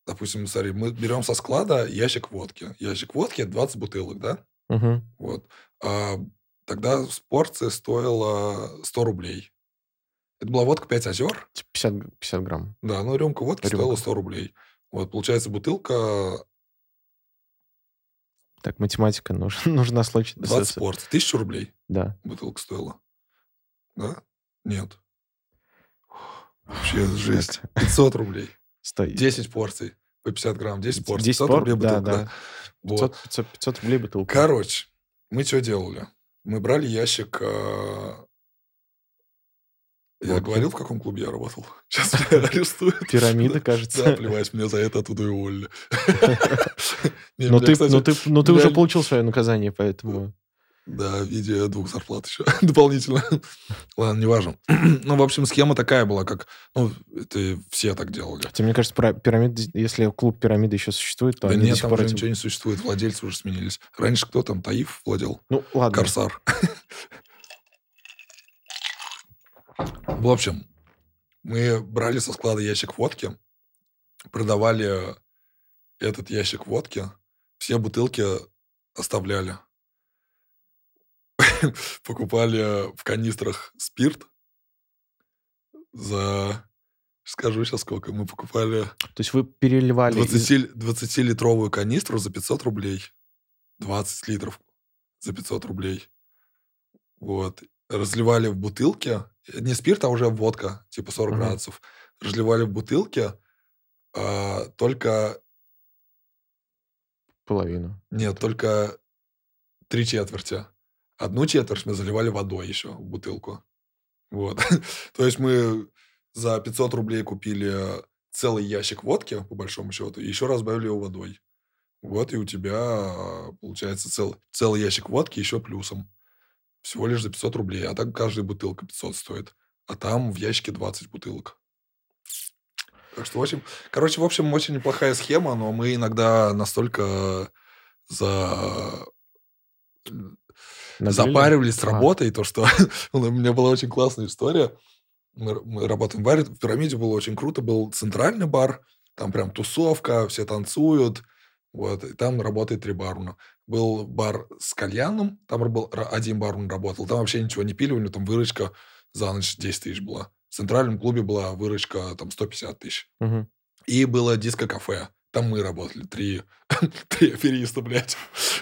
допустим, смотри, мы берем со склада ящик водки. Ящик водки 20 бутылок, да? Мгм. Вот. А тогда порция стоила 100 рублей. Это была водка 5 озер. Типа 50, г- 50 грамм. Да, ну рюмка водки стоила Рюмка. 100 рублей. Вот, получается, бутылка Так, математика нужна, (laughs) нужна случай. 20 порций. 1000 рублей Да. бутылка стоила. Да? Нет. Вообще жесть. (laughs) Так, 500 рублей. стой. 10 порций по 50 грамм. 10 порций. 10 500 пор- рублей да, бутылка. да. Вот. 500, 500, 500 рублей бутылка. Короче, мы что делали? Мы брали ящик... э, Я Водки. говорил, в каком клубе я работал? (laughs) Сейчас меня арестуют. Пирамида, Да, кажется. (laughs) плевать, мне за это оттуда и уволили. (laughs) Не, Но меня, ты, но ты уже меня- получил свое наказание, поэтому... Да, в виде двух зарплат еще дополнительно. Ладно, неважно. (clears throat) Ну, в общем, схема такая была, как... Ну, это все так делали. Хотя, мне кажется, пирамид, если клуб пирамиды еще существует, то Да нет, там уже этим- ничего не существует, владельцы уже сменились. Раньше кто там, Таиф владел? Ну, ладно. Корсар. В общем, мы брали со склада ящик водки, продавали этот ящик водки, все бутылки оставляли. (laughs) Покупали в канистрах спирт за... Скажу сейчас сколько. Мы покупали То есть вы переливали... из- 20, 20-литровую канистру за 500 рублей. 20 литров за 500 рублей. Вот. Разливали в бутылке. Не спирт, а уже водка, типа 40 Мгм. градусов. Разливали в бутылке. а, только... Половину. Нет, только три четверти. Одну четверть мы заливали водой еще в бутылку. Вот. (laughs) То есть мы за 500 рублей купили целый ящик водки, по большому счету, и еще разбавили его водой. Вот, и у тебя получается цел, целый ящик водки еще плюсом. Всего лишь за 500 рублей. А так каждая бутылка 500 стоит. А там в ящике 20 бутылок. Так что, в общем, короче, в общем, очень неплохая схема, но мы иногда настолько за Нагрели? запаривались с А. работой, то что (laughs) у меня была очень классная история. Мы, мы работаем в баре, в пирамиде было очень круто, был центральный бар, там прям тусовка, все танцуют, вот, и там работает три бармена. Был бар с кальяном, там был один бармен работал, там вообще ничего не пили, у него там выручка за ночь 10 тысяч была. В центральном клубе была выручка там 150 тысяч. Мгм. И было диско-кафе. Там мы работали, три, (laughs) три афериста, блядь.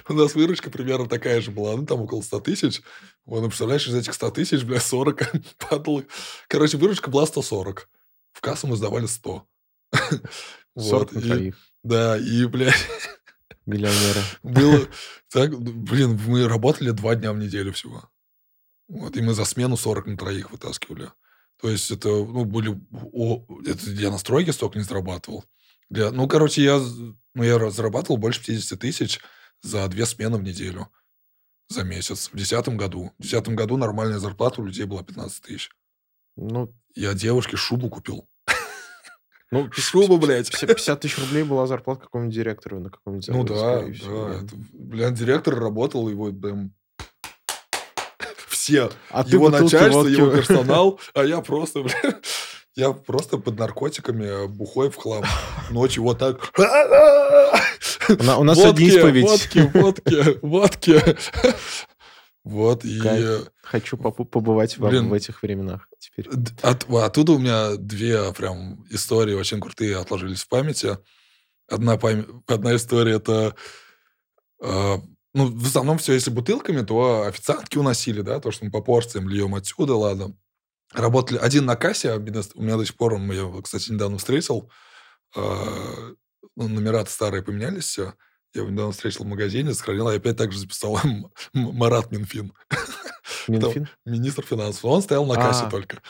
У нас выручка примерно такая же была, ну, там около 100 тысяч. Вот, ну, представляешь, из этих 100 тысяч, блядь, 40 (laughs) падало. Короче, выручка была 140. В кассу мы сдавали 100. 40 (laughs) Вот, на и- троих. Да, и, блядь, Миллионеры. было... (laughs) Так, блин, мы работали два дня в неделю всего. Вот, и мы за смену 40 на троих вытаскивали. То есть это, ну, были... о, это я на стройке столько не зарабатывал. Для, ну, короче, я, ну, я зарабатывал больше 50 тысяч за две смены в неделю. За месяц. В десятом году. В десятом году нормальная зарплата у людей была 15 тысяч. Ну, Я девушке шубу купил. Ну Шуба, блядь. 50 50 тысяч рублей была зарплата какому-нибудь директору на каком-нибудь Ну да, всего, да. это, блин, директор работал, его прям... (laughs) Все. А его начальство, водки- его (laughs) персонал, а я просто, бля, я просто под наркотиками бухой в хлам. Ночью вот так. У на- у нас сегодня исповедь. Водки, водки, водки. (laughs) Вот, и... Хочу побывать в этих временах теперь. От, оттуда у меня две прям истории очень крутые отложились в памяти. Одна, пам- одна история это... э, ну, в основном все, если бутылками, то официантки уносили, да, то, что мы по порциям льем отсюда, ладно. Работали один на кассе, а у меня до сих пор, я его, кстати, недавно встретил, э, ну, номера старые поменялись все. Я его недавно встретил в магазине, сохранил, и опять так же записал (laughs) Марат Минфин. (laughs) Минфин? Министр финансов. Он стоял на кассе А. только.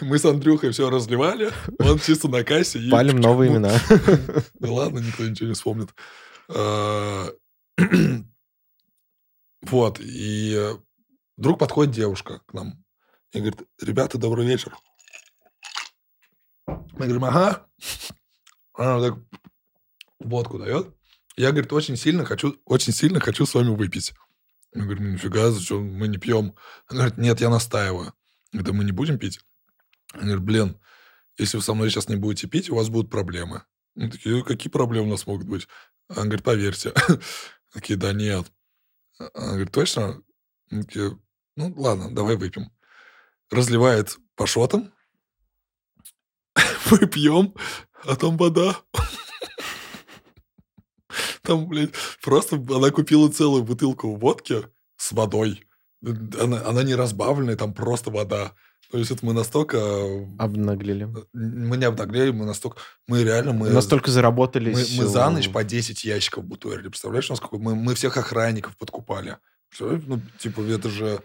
Мы с Андрюхой все разливали, он чисто на кассе. Палим новые имена. (laughs) Да ладно, никто ничего не вспомнит. А, (clears throat) Вот, и э, вдруг подходит девушка к нам и говорит, ребята, добрый вечер. Мы говорим, ага. Она так водку дает. Я, говорит, очень сильно хочу, очень сильно хочу с вами выпить. Мы говорим, нифига, зачем мы не пьем? Она говорит, нет, я настаиваю. Это мы не будем пить? Она говорит, блин, если вы со мной сейчас не будете пить, у вас будут проблемы. Мы такие, «Ну, какие проблемы у нас могут быть? Она говорит, поверьте. (laughs) Такие, да нет. Она говорит, точно? Такие, ну, ладно, давай выпьем. Разливает по шотам. (laughs) Мы пьем, а там вода. Там, блядь, просто она купила целую бутылку водки с водой. Она, она не разбавленная, там просто вода. То есть это мы настолько... Обнаглели. Мы не обнаглели, мы настолько... Мы реально... Мы, Настолько мы, заработались. мы за э, ночь по 10 ящиков бутырили. Представляешь, у нас какой... Мы, мы всех охранников подкупали. Ну, типа, это же...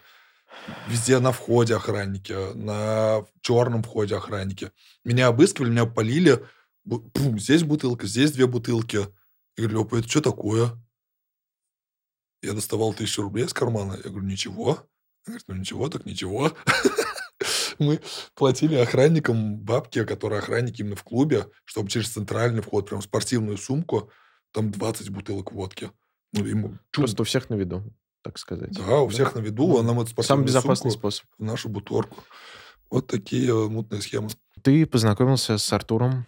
Везде на входе охранники, на черном входе охранники. Меня обыскивали, меня полили. Бу- Пум, здесь бутылка, здесь две бутылки. Я говорю, Лёпа, это что такое? Я доставал тысячу рублей из кармана. Я говорю, ничего. Он говорит, ну ничего, так ничего. (laughs) Мы платили охранникам бабки, которые охранники именно в клубе, чтобы через центральный вход, прям спортивную сумку, там 20 бутылок водки. Ну, ему. Просто у всех на виду, так сказать. Да, у всех на виду, а нам эту Самый безопасный сумку способ. в нашу буторку. Вот такие мутные схемы. Ты познакомился с Артуром,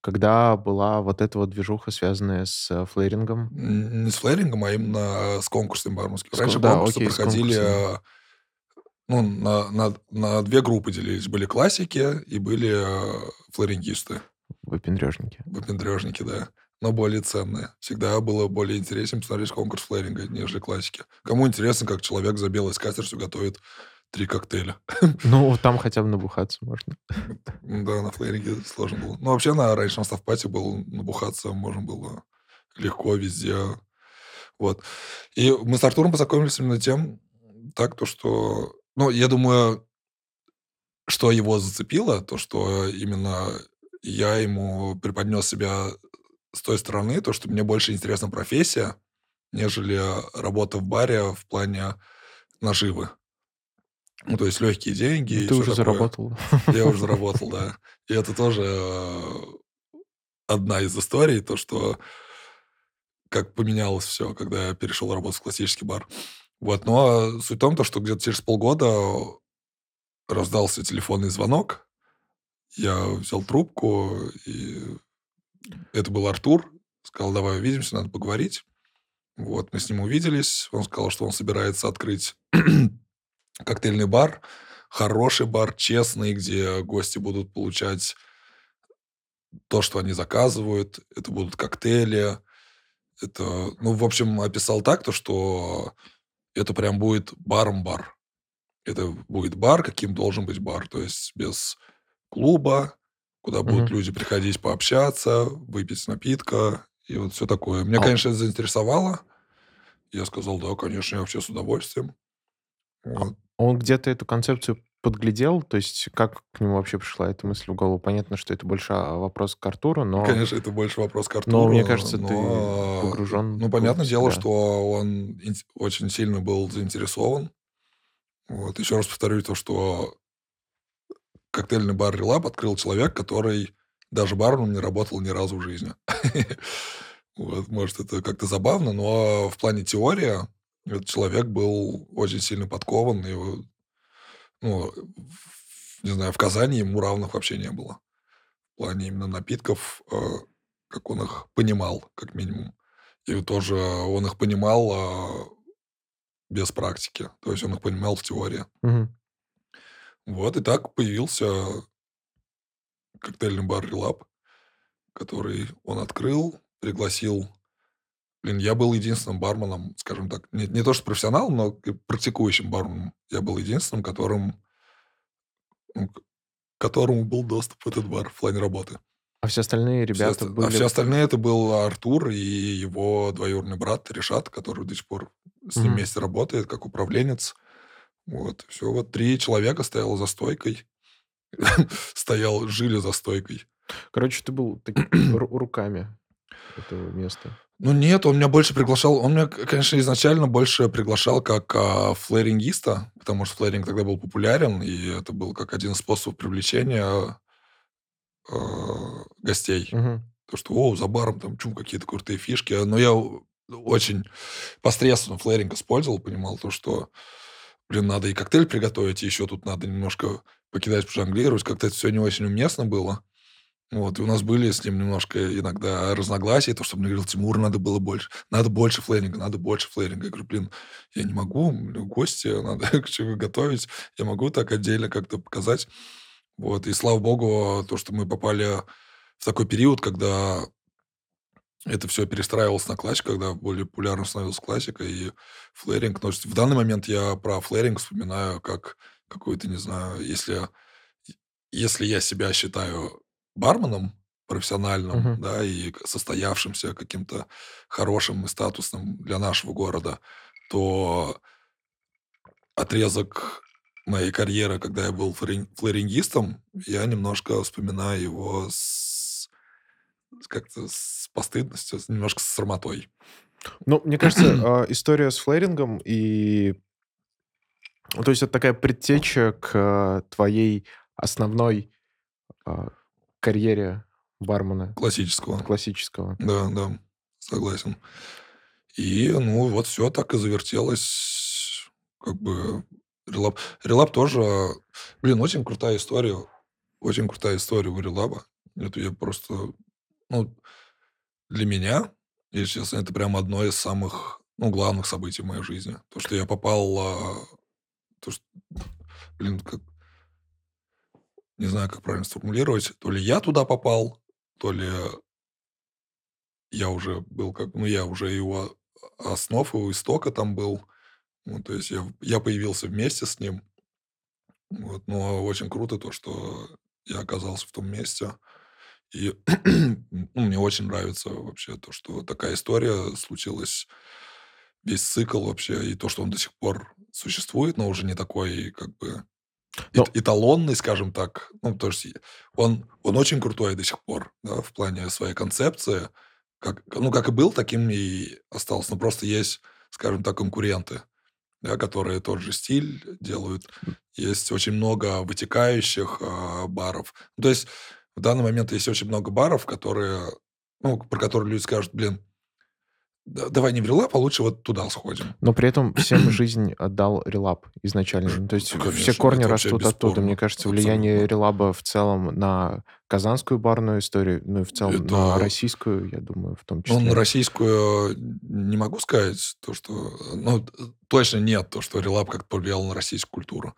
когда была вот эта вот движуха, связанная с э, флейрингом. Н- Не с флэрингом, а именно с конкурсом барменским. С Раньше да, конкурсы окей, с проходили конкурсами. э, ну, на, на, на две группы делились. Были классики и были э, флорингисты, Выпендрежники. выпендрежники, да. Но более ценные. Всегда было более интереснее посмотреть конкурс флэринга, нежели классики. Кому интересно, как человек за белой скатертью готовит три коктейля. (laughs) Ну, там хотя бы набухаться можно. Да, на флэринге сложно было. Ну, вообще, на раньше на ставпате был набухаться, можно было легко везде. Вот. И мы с Артуром познакомились именно тем, так, то, что... Ну, я думаю, что его зацепило, то, что именно я ему преподнес себя с той стороны, то, что мне больше интересна профессия, нежели работа в баре в плане наживы. Ну, то есть легкие деньги. Ну, Ты уже такое. заработал. (laughs) Я уже (laughs) заработал, да. И это тоже э, одна из историй, то, что как поменялось все, когда я перешел работать в классический бар. Вот, но суть в том, то, что где-то через полгода раздался телефонный звонок, я взял трубку, и это был Артур, сказал, давай увидимся, надо поговорить. Вот, мы с ним увиделись, он сказал, что он собирается открыть коктейльный бар, хороший бар, честный, где гости будут получать то, что они заказывают. Это будут коктейли. Это, ну, в общем, описал так, то, что это прям будет баром-бар. Это будет бар, каким должен быть бар. То есть без клуба, куда будут Мгм. люди приходить пообщаться, выпить напитка и вот все такое. Меня, А- конечно, это заинтересовало. Я сказал, да, конечно, я вообще с удовольствием. Вот. Он где-то эту концепцию подглядел, то есть как к нему вообще пришла эта мысль в голову? Понятно, что это больше а, вопрос к Артуру, но... Конечно, это больше вопрос к Артуру. Но мне кажется, ты но, погружен Ну, понятное дело, да. что он очень сильно был заинтересован. Вот. Еще раз повторю то, что коктейльный бар Релаб открыл человек, который даже барменом не работал ни разу в жизни. (laughs) Вот, может, это как-то забавно, но в плане теории этот человек был очень сильно подкован. И, вот, ну, в- не знаю, в Казани ему равных вообще не было. В плане именно напитков, э, как он их понимал, как минимум. И тоже он их понимал а, без практики. То есть он их понимал в теории. Мгм. Вот, и так появился коктейльный бар «Релаб», который он открыл, пригласил... Блин, я был единственным барменом, скажем так, не, не то что профессионалом, но практикующим барменом. Я был единственным, которым, ну, которому был доступ в этот бар в плане работы. А все остальные Все, ребята оста- а все были... остальные это был Артур и его двоюродный брат Решат, который до сих пор с ним Мгм. вместе работает, как управленец. Вот, все, вот три человека стояло за стойкой. (laughs) Стоял, жили за стойкой. Короче, ты был (clears throat) руками этого места. Ну нет, он меня больше приглашал, он меня, к- конечно, изначально больше приглашал как а, флэрингиста, потому что флэринг тогда был популярен, и это был как один из способов привлечения а, гостей. Мгм. То, что, о, за баром там чум, какие-то крутые фишки. Но я очень посредственно флэринг использовал, понимал то, что, блин, надо и коктейль приготовить, и еще тут надо немножко покидать, пожонглировать. Как-то это все не очень уместно было. Вот, и у нас были с ним немножко иногда разногласия, то, что мне говорил, Тимур, надо было больше, надо больше флэринга, надо больше флэринга. Я говорю, блин, я не могу, гости, (laughs) надо готовить, я могу так отдельно как-то показать. Вот, и слава богу, то, что мы попали в такой период, когда это все перестраивалось на классик, когда более популярным становился классика и флэринг. Но в данный момент я про флэринг вспоминаю как какой-то, не знаю, если, если я себя считаю барменом профессиональным, Мгм. да, и состоявшимся каким-то хорошим и статусным для нашего города, то отрезок моей карьеры, когда я был флорин- флорингистом, я немножко вспоминаю его с как-то с постыдностью, немножко с срамотой. Ну, мне кажется, (clears throat) а, история с флэрингом и... То есть это такая предтеча к а, твоей основной а, карьере бармена Классического. классического. Да, да, согласен. И, ну, вот все так и завертелось. Как бы релап. Релап тоже, блин, очень крутая история. Очень крутая история у релаба. Это я просто, ну, для меня, если честно, это прям одно из самых, ну, главных событий в моей жизни. То, что я попал, а, то, что, блин, как, не знаю, как правильно сформулировать, то ли я туда попал, то ли я уже был как, ну, я уже и у о- основ, у истока там был. Ну, то есть я, я появился вместе с ним. Вот, но очень круто то, что я оказался в том месте. И (clears throat) ну, мне очень нравится вообще то, что такая история случилась, весь цикл вообще, и то, что он до сих пор существует, но уже не такой, как бы, Но- эт- эталонный, скажем так. Ну, то есть он, он очень крутой до сих пор, да, в плане своей концепции. Как, ну, как и был, таким и остался. Но просто есть, скажем так, конкуренты, да, которые тот же стиль делают. Есть очень много вытекающих а, баров. Ну, то есть в данный момент есть очень много баров, которые, ну, про которые люди скажут, блин, давай не в релап, а лучше вот туда сходим. Но при этом всем (clears throat) жизнь отдал релаб изначально. Ну, То есть Ну, все конечно, корни растут оттуда. Мне кажется, влияние Абсолютно. релаба в целом на казанскую барную историю, ну и в целом Это- на российскую, я думаю, в том Ну, числе. на российскую не могу сказать, то, что... Ну, точно нет, то, что релап как-то повлиял на российскую культуру.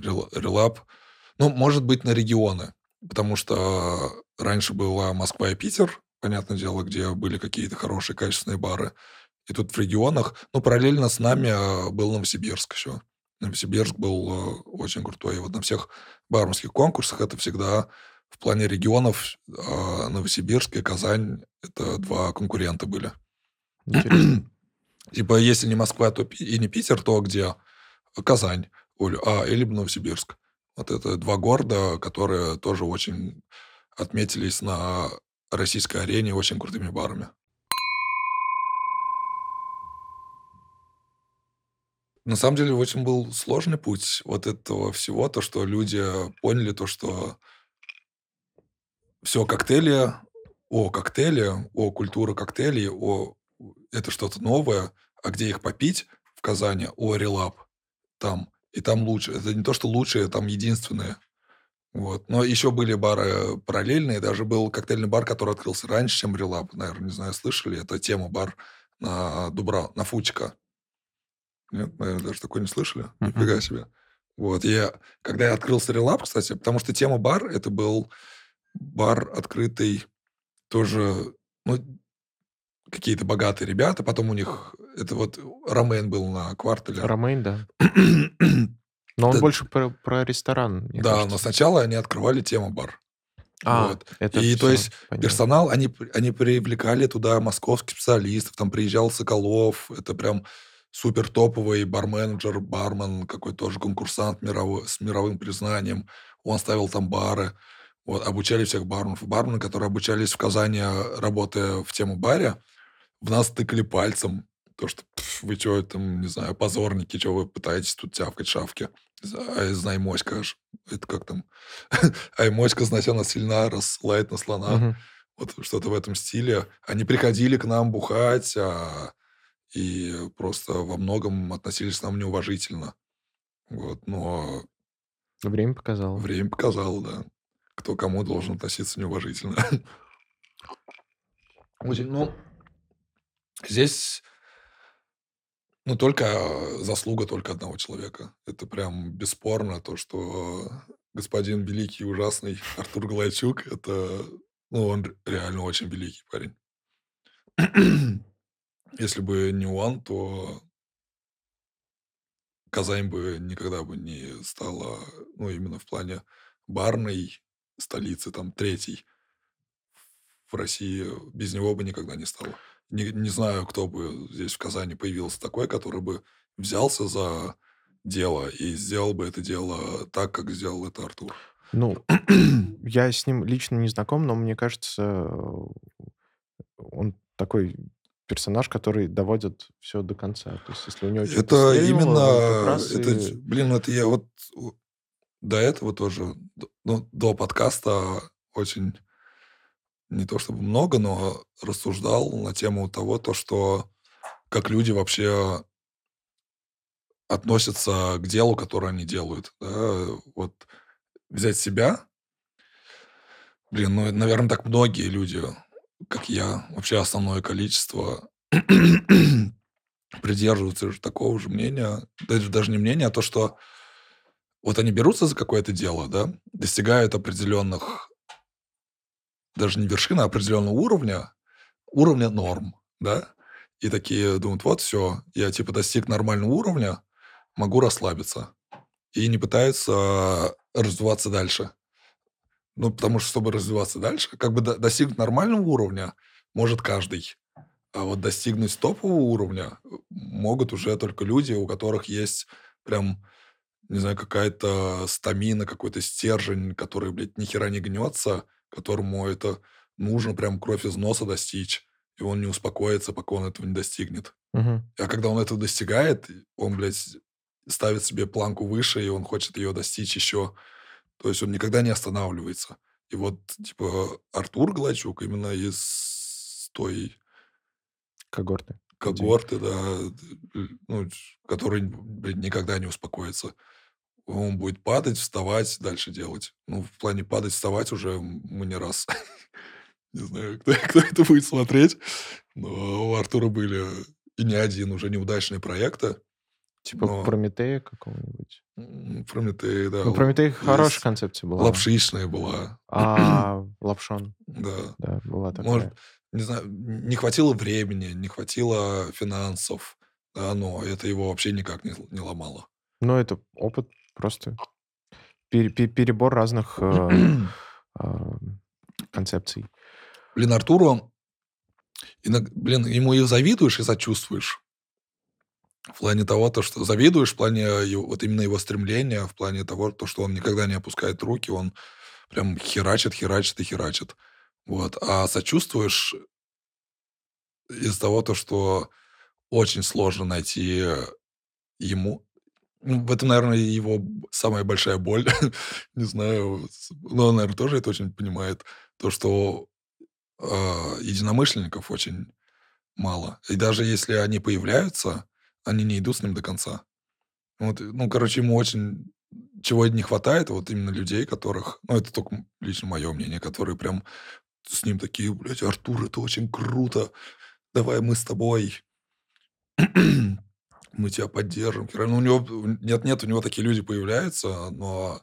Рел- Релап... Ну, может быть, на регионы. Потому что раньше была Москва и Питер, понятное дело, где были какие-то хорошие, качественные бары. И тут в регионах... Ну, параллельно с нами а, был Новосибирск еще. Новосибирск был а, очень крутой. И вот на всех барменских конкурсах это всегда в плане регионов а, Новосибирск и Казань это два конкурента были. (clears throat) Типа, если не Москва, то и не Питер, то где? Казань. Оль- А, или Новосибирск. Вот это два города, которые тоже очень отметились на российской арене очень крутыми барами. На самом деле очень был сложный путь вот этого всего, то, что люди поняли то, что все коктейли, о, коктейли, о, культура коктейлей, о, это что-то новое, а где их попить в Казани, о, релап, там, и там лучше. Это не то, что лучшие, там единственные. Вот. Но еще были бары параллельные, даже был коктейльный бар, который открылся раньше, чем релап, наверное, не знаю, слышали, это тема бар на Дубра, на Фучика. Нет, наверное, даже такой не слышали. Мгм. Нифига себе. Вот, я, когда я открылся релап, кстати, потому что тема бар, это был бар открытый тоже, ну, какие-то богатые ребята, потом у них, это вот Ромен был на квартале. Ромейн, да. (clears throat) (clears throat) Но он Да. больше про, про ресторан, Да, но кажется. сначала они открывали тему бар. А, Вот. это И то есть понятно. персонал, они они привлекали туда московских специалистов. Там приезжал Соколов, это прям супер топовый бар-менеджер, бармен, какой тоже конкурсант мировой с мировым признанием. Он ставил там бары. Вот, обучали всех барменов. Бармены, которые обучались в Казани, а, работая в тему баре, в нас тыкали пальцем. То, что: "Пф, вы чё там, не знаю, позорники, чё вы пытаетесь тут тявкать шавки? Ай знай моська аж". Это как там? (laughs) "Ай, моська, знать она сильна, раз лает на слона". Вот что-то в этом стиле. Они приходили к нам бухать, а, и просто во многом относились к нам неуважительно. Вот, но Время показало. время показало, да, кто кому должен относиться неуважительно. (laughs) Очень, ну здесь ну, только заслуга только одного человека. Это прям бесспорно то, что господин великий и ужасный (laughs) Артур Галайчук- это, ну, он реально очень великий парень. (clears throat) Если бы не он, то Казань бы никогда бы не стала, ну, именно в плане барной столицы, там, 3 в России. Без него бы никогда не стала. Не не знаю, кто бы здесь, в Казани, появился такой, который бы взялся за дело и сделал бы это дело так, как сделал это Артур. Ну, (clears throat) я с ним лично не знаком, но мне кажется, он такой персонаж, который доводит всё до конца. То есть если у него Это именно, это, и блин, это я вот до этого тоже, ну, до подкаста очень не то чтобы много, но рассуждал на тему того, то, что как люди вообще относятся к делу, которое они делают. Да, вот взять себя Блин, ну, наверно, так многие люди, как я, вообще основное количество придерживаются же такого же мнения. Даже даже не мнения, а то, что вот они берутся за какое-то дело, да, достигают определенных даже не вершин, а определенного уровня, уровня норм, да, и такие думают: "Вот всё, я типа достиг нормального уровня, могу расслабиться". И не пытаются развиваться дальше. Ну, потому что, чтобы развиваться дальше, как бы до достигнуть нормального уровня может каждый, а вот достигнуть топового уровня, могут уже только люди, у которых есть прям, не знаю, какая-то стамина, какой-то стержень, который, блядь, ни хера не гнется, которому это нужно прям кровь из носа достичь, и он не успокоится, пока он этого не достигнет. Мгм. А когда он этого достигает, он, блядь, ставит себе планку выше, и он хочет ее достичь еще. То есть он никогда не останавливается. И вот, типа, Артур Галайчук именно из той Когорты когорты, да, ну, который, блин, никогда не успокоится. Он будет падать, вставать, дальше делать. Ну, в плане падать, вставать уже мы не раз (laughs) не знаю, кто (laughs) кто это будет смотреть, но у Артура были и не 1 уже неудачные проекты. Типа Но "Прометея" какого-нибудь? М, "Прометей", да, Ну, "Прометей" хорошая есть. концепция была. "Лапшичная" была. А "Лапшон"? (clears throat) Да. Да, была Может, такая. не знаю, не хватило времени, не хватило финансов, да, но это его вообще никак не не ломало. Ну, это опыт просто. Пере пе перебор разных, э, ам, концепций. Блин, Артуру блин, ему и завидуешь, и сочувствуешь. В плане того, то, что завидуешь, в плане его вот именно его стремления, в плане того, то, что он никогда не опускает руки, он прям херачит, херачит и херачит. Вот. А сочувствуешь из-за того, то, что очень сложно найти ему ну, в этом, наверно, и его самая большая боль. (laughs) Не знаю, но он, наверно, тоже это очень понимает. То, что, а, единомышленников очень мало. И даже если они появляются, они не идут с ним до конца. Вот, ну, короче, ему очень чего не хватает, вот именно людей, которых, ну, это м лично мое мнение, которые прям с ним такие: "Блядь, Артур, это очень круто! Давай мы с тобой мы тя поддержим". Ну, у него нет-нет, у него такие люди появляются, но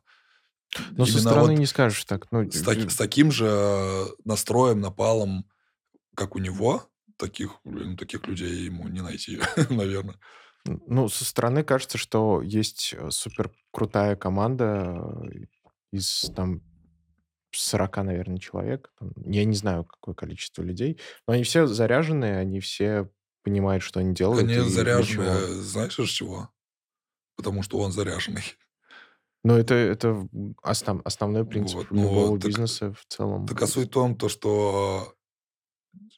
Но со стороны вот не скажешь так. Ну, с таки с таким же настроем, напалом, как у него, таких, блин, таких людей ему не найти, (laughs) наверно. Н ну, со стороны кажется, что есть, э, суперкрутая команда, э, из там 40, наверное, человек. Я не знаю, какое количество людей, но они все заряженные, они все понимают, что они делают Они чего. заряженные, знаешь, из чего? Потому что он заряженный. Но это это основ основной принцип Вот, любого ну, так бизнеса в целом. так а суть в том, то что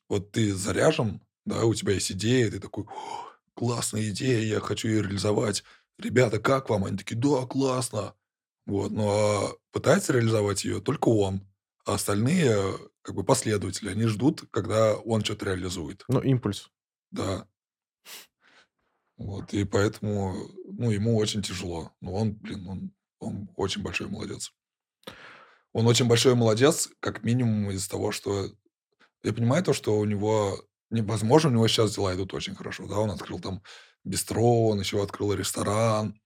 вот ты заряжен, да, у тебя есть идея, ты такой: "О, классная идея, я хочу ее реализовать. Ребята, как вам?" Они такие: "Да, классно". Вот, но пытается реализовать ее только он, а остальные, как бы, последователи, они ждут, когда он чё-то реализует. Ну, импульс. Да. Вот, и поэтому, ну, ему очень тяжело. Но он, блин, он он очень большой молодец. Он очень большой молодец, как минимум из того, что я понимаю то, что у него, не возможно, у него сейчас дела идут очень хорошо, да. Он открыл там бистро, он еще открыл ресторан.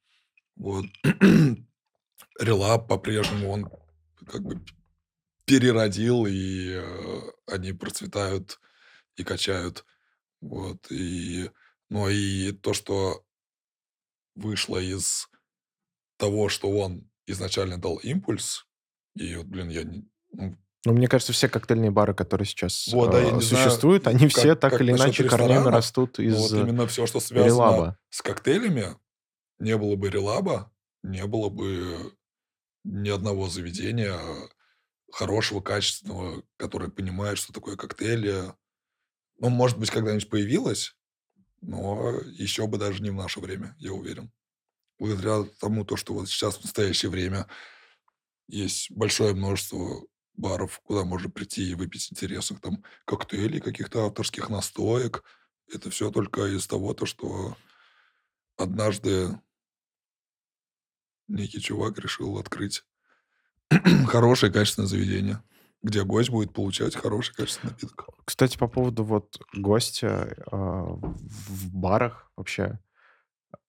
Вот. (clears throat) Релаб по-прежнему он как бы переродил, и, э, они процветают и качают. Вот, и, ну, и то, что вышло из того, что он изначально дал импульс, и вот, блин, я не ну Ну, мне кажется, все коктейльные бары, которые сейчас, Вот, да, а, не знаю, существуют, они все как так как или иначе корнями растут но из вот именно всё, что связано релаба. с коктейлями, не было бы релаба, не было бы ни одного заведения хорошего, качественного, которое понимает, что такое коктейли. Ну, может быть, когда-нибудь появилось, но еще бы даже не в наше время, я уверен. Благодаря тому, то, что вот сейчас, в настоящее время, есть большое множество баров, куда можно прийти и выпить интересных там коктейлей, каких-то авторских настоек. Это всё только из того, то что однажды некий чувак решил открыть (clears throat) хорошее, качественное заведение, где гость будет получать хороший, качественный напиток. Кстати, по поводу вот гостя, а, в барах вообще.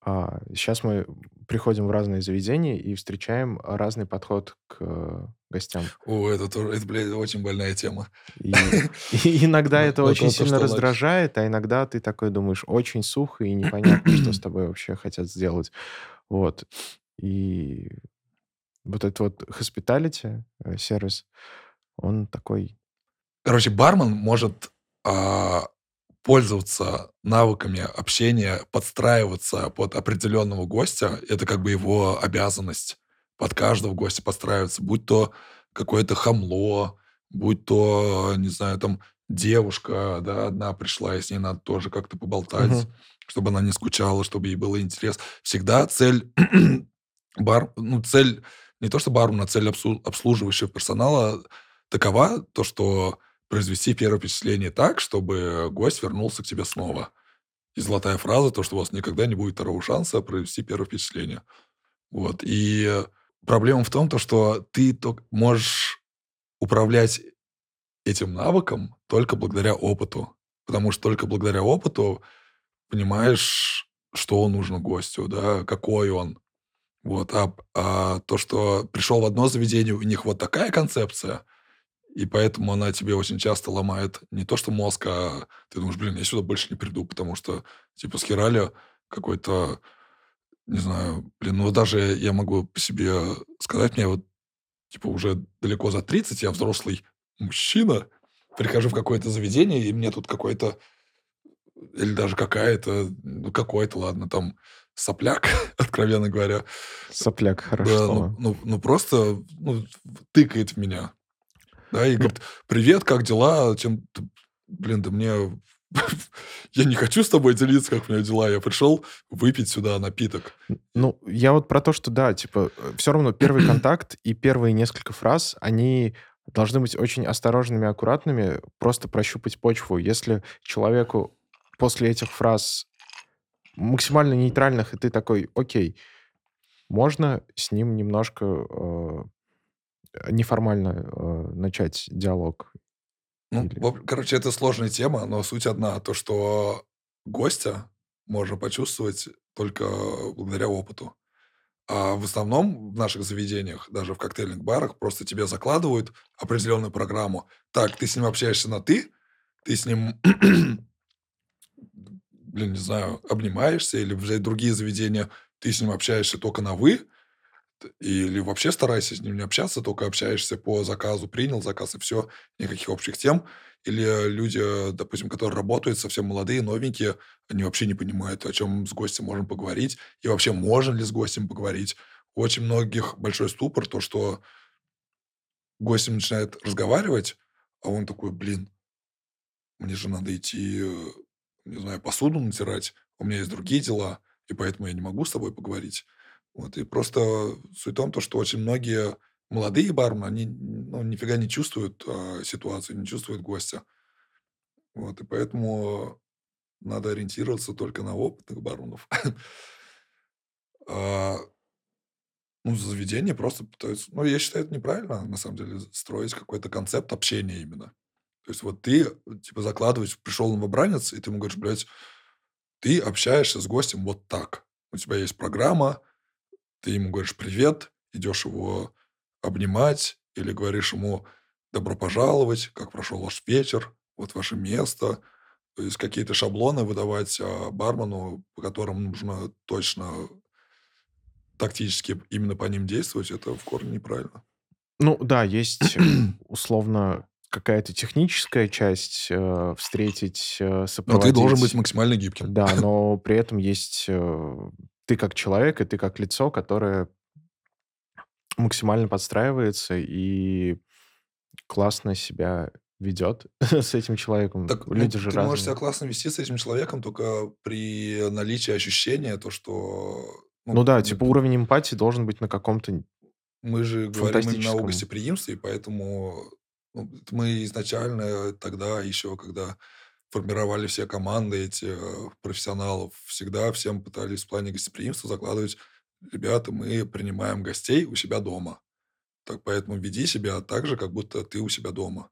А, щас мы приходим в разные заведения и встречаем разный подход к гостям. О, это тоже, это, блядь, очень больная тема. И и иногда Но (laughs) это очень сильно раздражает, а иногда ты такой думаешь: очень сухо и непонятно, что с тобой вообще хотят сделать. Вот. И вот этот вот hospitality, э, сервис, он такой Короче, бармен может, а, пользоваться навыками общения, подстраиваться под определенного гостя. Это как бы его обязанность под каждого гостя подстраиваться. Будь то какое-то хамло, будь то, не знаю, там девушка, да, одна пришла, и с ней надо тоже как-то поболтать, Мгм. чтобы она не скучала, чтобы ей было интересно. Всегда цель (clears throat) бар ну, цель не то что бармена, цель обслуживающего персонала такова, то что произвести первое впечатление так, чтобы гость вернулся к тебе снова. И золотая фраза, то, что у вас никогда не будет второго шанса произвести первое впечатление. Вот, и проблема в том, то что ты можешь управлять этим навыком только благодаря опыту. Потому что только благодаря опыту понимаешь, что нужно гостю, да, какой он. Вот, а а то, что пришел в одно заведение, у них вот такая концепция, и поэтому она тебе очень часто ломает не то что мозг, а ты думаешь: "Блин, я сюда больше не приду", потому что, типа, схерали какой-то, не знаю, блин, ну даже я могу по себе сказать, мне вот, типа, уже далеко за 30, я взрослый мужчина, прихожу в какое-то заведение, и мне тут какой-то или даже какая-то, ну, какой-то, ладно, там сопляк, (laughs) откровенно говоря. Сопляк- хорошее Да, ну ну ну просто, ну, тыкает в меня. Да, и говорит: "Привет, как дела? Чем ты" Блин, да мне (laughs) я не хочу с тобой делиться, как у меня дела. Я пришел выпить сюда напиток. Ну, я вот про то, что да, типа, э, всё равно первый контакт и первые несколько фраз, они должны быть очень осторожными, аккуратными, просто прощупать почву. Если человеку после этих фраз максимально нейтральных, и ты такой: "Окей", можно с ним немножко, э, неформально, э, начать диалог. Ну, Или короче, это сложная тема, но суть одна: то, что гостя можно почувствовать только благодаря опыту. А в основном в наших заведениях, даже в коктейльных барах, просто тебе закладывают определенную программу. Так, ты с ним общаешься на "ты", ты с ним, блин, не знаю, обнимаешься, или взять другие заведения, ты с ним общаешься тока на "вы", Или вообще старайся с ним не общаться, только общаешься по заказу, принял заказ и все, никаких общих тем. Или люди, допустим, которые работают, совсем молодые, новенькие, они вообще не понимают, о чем с гостем можем поговорить, и вообще можно ли с гостем поговорить. У очень многих большой ступор, то, что гостем начинает разговаривать, а он такой, блин, мне же надо идти, э, не знаю, посуду натирать, у меня есть другие дела, и поэтому я не могу с тобой поговорить. Вот, и просто суть в том, то, что очень многие молодые бармены, они ну, нифига не чувствуют а, ситуацию, не чувствуют гостя. Вот, и поэтому надо ориентироваться только на опытных барменов. (laughs) А, ну, заведение просто пытаются... Ну, я считаю, это неправильно, на самом деле, строить какой-то концепт общения именно. То есть вот ты, типа, закладываешь, пришел новобранец, и ты ему говоришь, блядь, ты общаешься с гостем вот так. У тебя есть программа, ты ему говоришь привет, идешь его обнимать или говоришь ему добро пожаловать, как прошел ваш вечер, вот ваше место. То есть какие-то шаблоны выдавать а, бармену, по которым нужно точно тактически именно по ним действовать, это в корне неправильно. Ну да, есть (clears throat) условно какая-то техническая часть, э, встретить, э, Но ты должен быть максимально гибким. Да, (laughs) но при этом есть э, ты как человек и ты как лицо, которое максимально подстраивается и классно себя ведет (laughs) с этим человеком. Так, ну, Люди же ты можешь разные. себя классно вести с этим человеком только при наличии ощущения, то, что Ну ну, да, мы, типа уровень эмпатии должен быть на каком-то мы же говорим именно о гостеприимстве, поэтому ну, мы изначально тогда еще, когда формировали все команды эти э, профессионалов, всегда всем пытались в плане гостеприимства закладывать, ребята, мы принимаем гостей у себя дома. Так поэтому веди себя так же, как будто ты у себя дома.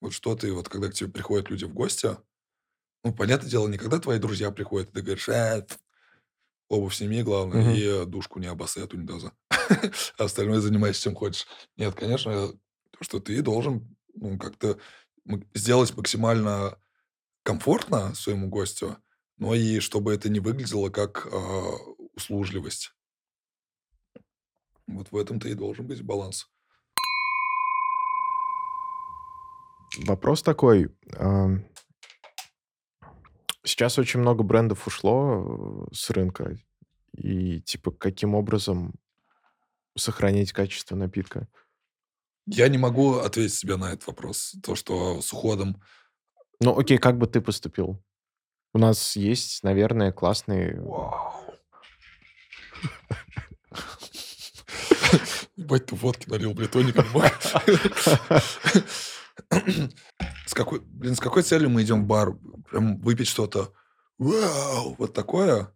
Вот что ты, вот когда к тебе приходят люди в гости, ну, понятное дело, не когда твои друзья приходят, и ты говоришь, э, обувь сними, главное, Мгм. и душку не обоссай от унитаза. (laughs) А остальное занимайся чем хочешь. Нет, конечно, то, что ты должен ну, как-то сделать максимально комфортно своему гостю, но и чтобы это не выглядело как а, услужливость. Вот в этом-то и должен быть баланс. Вопрос такой. Сейчас очень много брендов ушло э, с рынка. И типа каким образом сохранить качество напитка? Я не могу ответить тебе на этот вопрос. То, что с уходом... Ну окей, как бы ты поступил? У нас есть, наверное, классные... Вау. (laughs) Ебать, ты водки налил, блядь, тоник. С какой, блин, с какой целью мы идем в бар? Прям выпить что-то. Вау! Вот такое.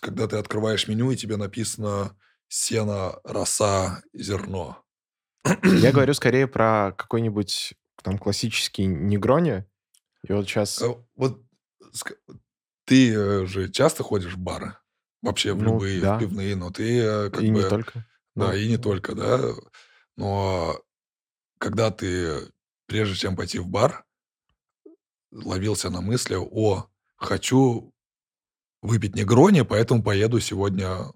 Когда ты открываешь меню, и тебе написано сено, роса, зерно. Я (clears throat) говорю скорее про какой-нибудь там классический негрони. И вот сейчас... А Вот ск- ты э, же часто ходишь в бары? Вообще в Ну, любые, в да. пивные, но ты э, как И не бы... только. Да, Ну, и не только, да. Но когда ты, прежде чем пойти в бар, ловился на мысли, о, хочу выпить негрони, поэтому поеду сегодня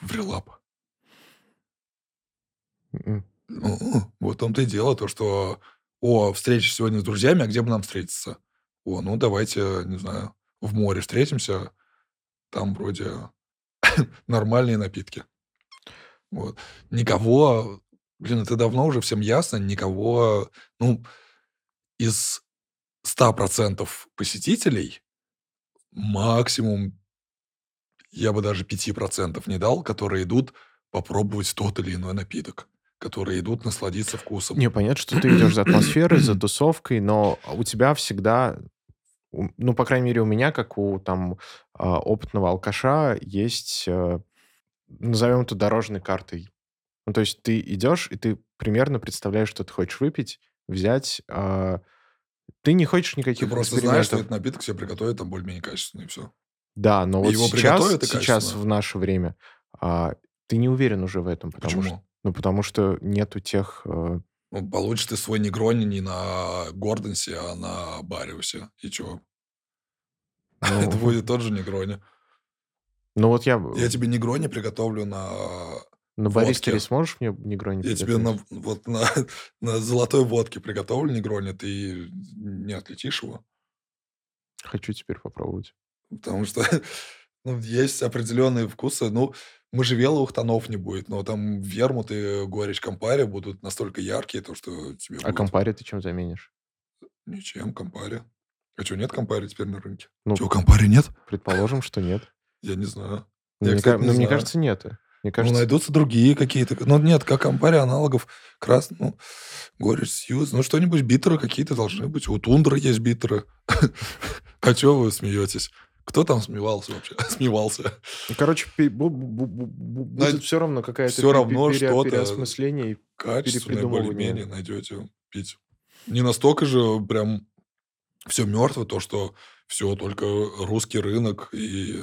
в- релап. м, Ну, вот в том-то и дело, то, что, о, встреча сегодня с друзьями, а где бы нам встретиться? О, ну давайте, не знаю, в море встретимся, там вроде (laughs) нормальные напитки. Вот. Никого, блин, это давно уже всем ясно, никого, ну, из 100% посетителей максимум, я бы даже 5% не дал, которые идут попробовать тот или иной напиток, которые идут насладиться вкусом. Не, понятно, что ты идешь за атмосферой, за (clears throat) тусовкой, но у тебя всегда, ну, по крайней мере, у меня, как у там а, опытного алкаша, есть, э, назовем это дорожной картой. Ну, то есть ты идешь, и ты примерно представляешь, что ты хочешь выпить, взять. а, Ты не хочешь Ты никаких просто знаешь, что этот напиток себе приготовить там более-менее качественно, и все. Да, но И вот его сейчас, приготовят сейчас в наше время, а, ты не уверен уже в этом, потому что, Почему? Ну, потому что нету тех... э, Ну, получишь ты свой негрони не на Гордонсе, а на Бариусе. И? (laughs) Это Ну, будет тот же негрони. Ну вот я Я тебе негрони приготовлю на На баристере водке. сможешь мне негрони Я тебе на вот на (laughs) на золотой водке приготовлю негрони, ты не отличишь его. Хочу теперь попробовать. Потому что, (laughs) ну, есть определенные вкусы. Ну, можжевеловых тонов не будет, но там вермут и горечь Кампари будут настолько яркие, то что тебе А будет Кампари ты чем заменишь? Ничем, Кампари. А чё, нет Кампари теперь на рынке? Ну, Чё, Кампари нет? предположим, что нет. Я не знаю. Ну, Я, мне кстати, не ну, мне знаю. кажется, нет. Мне Ну, кажется найдутся другие какие-то. Ну, нет, как Кампари аналогов крас ну, горечь Сьюз. Ну, что-нибудь битеры какие-то должны быть. У Тундры есть битеры. (laughs) А чё вы смеетесь? Кто там смевался вообще? (laughs) Смевался. Ну, короче, будет всё равно какая-то пе равно что-то переосмысление и качественное более-менее найдете пить. Не настолько же прям всё мёртво, то, что всё только русский рынок и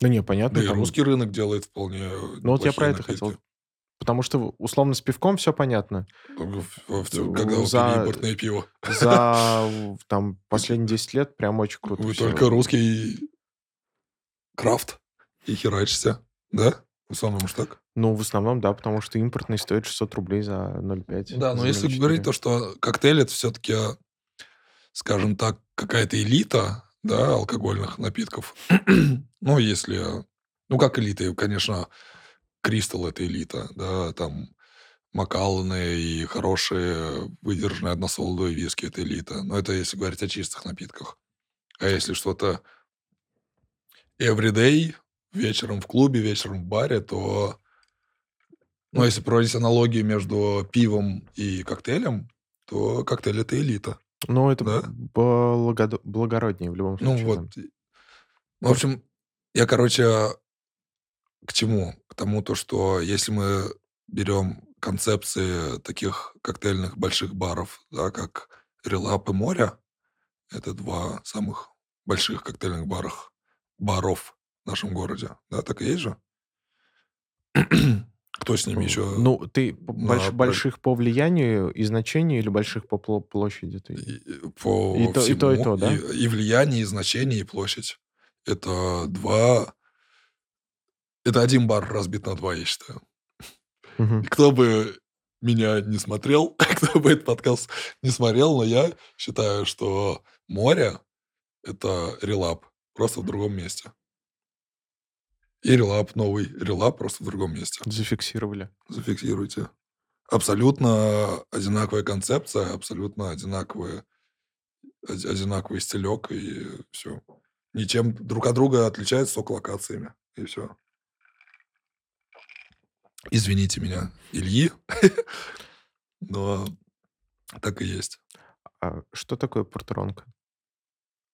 Да не, понятно, Да и русский рынок делает вполне Ну, вот я про это хотел. Потому что, условно, с пивком всё понятно. Когда За импортное пиво. за (laughs) там последние 10 лет прям очень круто Вы всё. только русский (laughs) крафт и херачите, да? В основном ж так? Ну, в основном, да, потому что импортный стоит 600 рублей за 0,5, Да, но за если 0,4. говорить то, что коктейль- это всё-таки, скажем так, какая-то элита, да, алкогольных напитков. (clears throat) Ну, если ну, как элита, конечно, Кристалл- это элита, да, там Макалланы и хорошие выдержанные односолодовые виски- это элита. Но это если говорить о чистых напитках. А если что-то everyday, вечером в клубе, вечером в баре, то ну, если проводить аналогию между пивом и коктейлем, то коктейль- это элита. Ну, это Да? благодо благороднее в любом Ну случае, да. вот. В общем, я, короче, к чему? К тому, то что если мы берем концепции таких коктейльных больших баров, да, как "Релап" и "Море", это 2 самых больших коктейльных барах баров в нашем городе. Да, так и есть же? (clears throat) Кто с ними еще ну, ты больш на больших по влиянию и значению или больших по пло площади ты? И по И то, и то, и всему, то, да? и и влияние, и значение, и площадь. Это 2 это 1 бар разбит на 2, я считаю. Кто бы меня не смотрел, (laughs) кто бы этот подкаст не смотрел, но я считаю, что "Море"- это "Релап", просто в другом месте. И "Релап" новый, "Релап" просто в другом месте. Зафиксировали. Зафиксируйте. Абсолютно одинаковая концепция, абсолютно одинаковые оди одинаковый стилек, и всё. Ничем друг от друга отличаются только локациями, и всё. Извините меня, Ильи, (laughs) но так и есть. А что такое порторонка?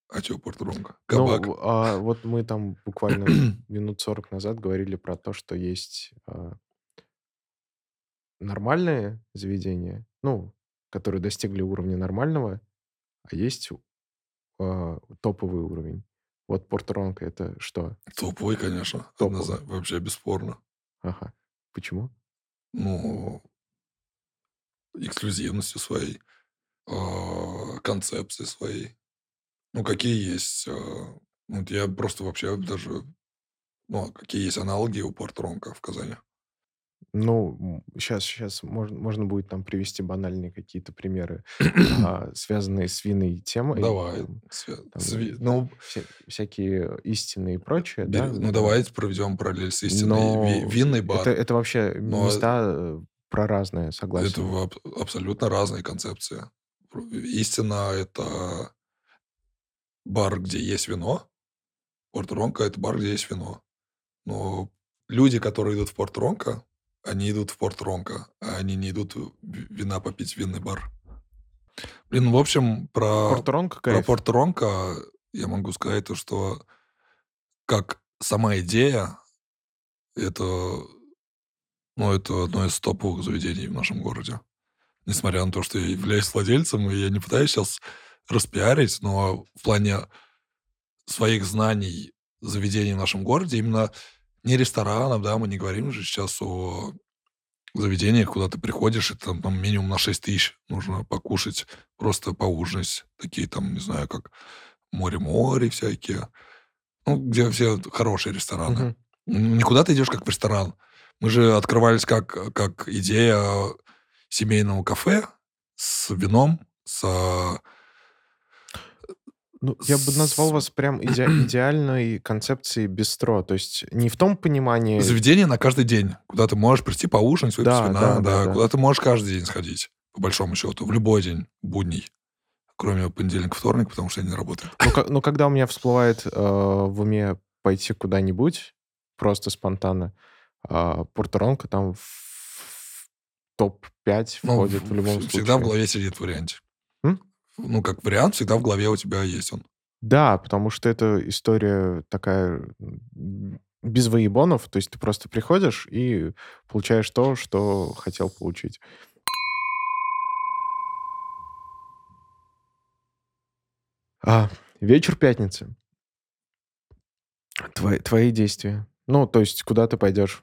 А чё порторонка? Ну, Кабак. в а вот мы там буквально (clears throat) минут 40 назад говорили про то, что есть, а нормальные заведения, ну, которые достигли уровня нормального, а есть а, топовый уровень. Вот порторонка- это что? Топовый, конечно, Топовый. вообще бесспорно. Ага. Почему? Ну эксклюзивностью своей, а, концепцией своей. Ну, какие есть, а, вот я просто вообще даже ну, а какие есть аналоги у порторонка в Казани? Ну, щас щас можно можно будет там привести банальные какие-то примеры, (clears throat) а, связанные с винной темой, Давай, там свя там сви ну вся всякие истины и прочее, Бери да, ну, а давайте проведем параллель с истиной. Ви Но винный бар. это это вообще Но места, э, проразные, Это согласен. аб абсолютно разные концепции. Истина- это бар, где есть вино. Порторонка- это бар, где есть вино. Но люди, которые идут в порторонка, они идут в порторонка, а они не идут вина попить в винный бар. Блин, ну, в общем, про Порторонка- про кайф. порторонка я могу сказать то, что как сама идея, это, ну, это одно из топовых заведений в нашем городе. Несмотря на то, что я являюсь владельцем, и я не пытаюсь щас распиарить, но в плане своих знаний заведений в нашем городе, именно не ресторанов, да, мы не говорим же сейчас о заведениях, куда ты приходишь, и там там минимум на 6 тысяч нужно покушать, просто поужинать. Такие там, не знаю, как "Море-море" всякие, Ну, где все хорошие рестораны. Мгм. Никуда ты идешь как в ресторан. Мы же открывались как, как идея семейного кафе с вином, с... а, Ну, я бы назвал вас прям иде- (clears throat) идеальной концепцией бистро. То есть не в том понимании... заведение на каждый день, куда ты можешь прийти поужинать, выпить Да, вина, да, да, да, да. куда ты можешь каждый день сходить, по большому счету, в любой день, будний, кроме понедельника, вторник, потому что они не работают. Ну, ка- ну, когда у меня всплывает э, в уме пойти куда-нибудь, просто спонтанно, э, Порто-Ронко там в топ-5 Ну, входит в любом в- случае. всегда в голове сидит вариант. Ну, как вариант, всегда в голове у тебя есть он. Да, потому что это история такая без воебонов, то есть ты просто приходишь и получаешь то, что хотел получить. А, вечер пятницы. Твои, твои действия. Ну, то есть куда ты пойдешь?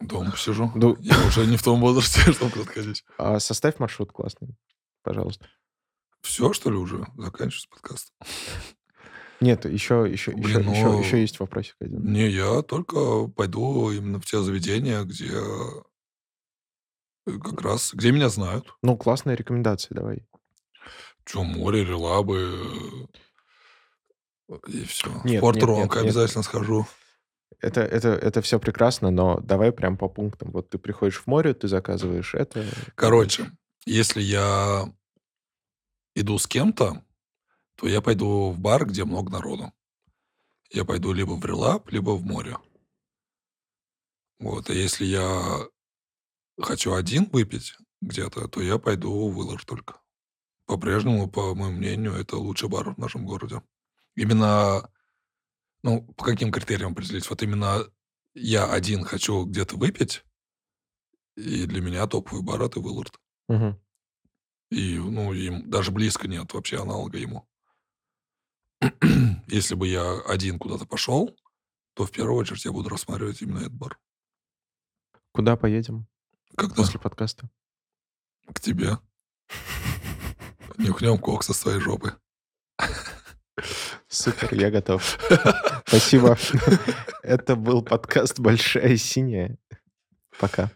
Дома сижу. Ну, Я уже не в том возрасте, (laughs) чтобы ходить. а составь маршрут классный, пожалуйста. Все, что ли, уже? Заканчивается подкаст? (laughs) Нет, еще, еще, еще, Блин, еще, ну, еще есть вопросик один. Не, я только пойду именно в те заведения, где э, как раз, где меня знают. Ну, классные рекомендации давай. Че, море, релабы э, и все. В Нет, Порт нет, нет, Ронко нет. обязательно схожу. Это, это, это все прекрасно, но давай прям по пунктам. Вот ты приходишь в море, ты заказываешь это. Короче, если я иду с кем-то, то я пойду в бар, где много народу. Я пойду либо в релаб, либо в море. Вот. А если я хочу один выпить где-то, то я пойду в Виллар только. По-прежнему, по моему мнению, это лучший бар в нашем городе. Именно, ну, по каким критериям определить? Вот именно я один хочу где-то выпить, и для меня топовый бар это Виллард. Мгм. И, ну, им даже близко нет вообще аналога ему. Если бы я один куда-то пошел, то в первую очередь я буду рассматривать именно этот бар. Куда поедем Когда? после подкаста? К тебе. Нюхнем кокса с твоей жопы. Супер, я готов. Спасибо. Это был подкаст «Большая синяя». Пока.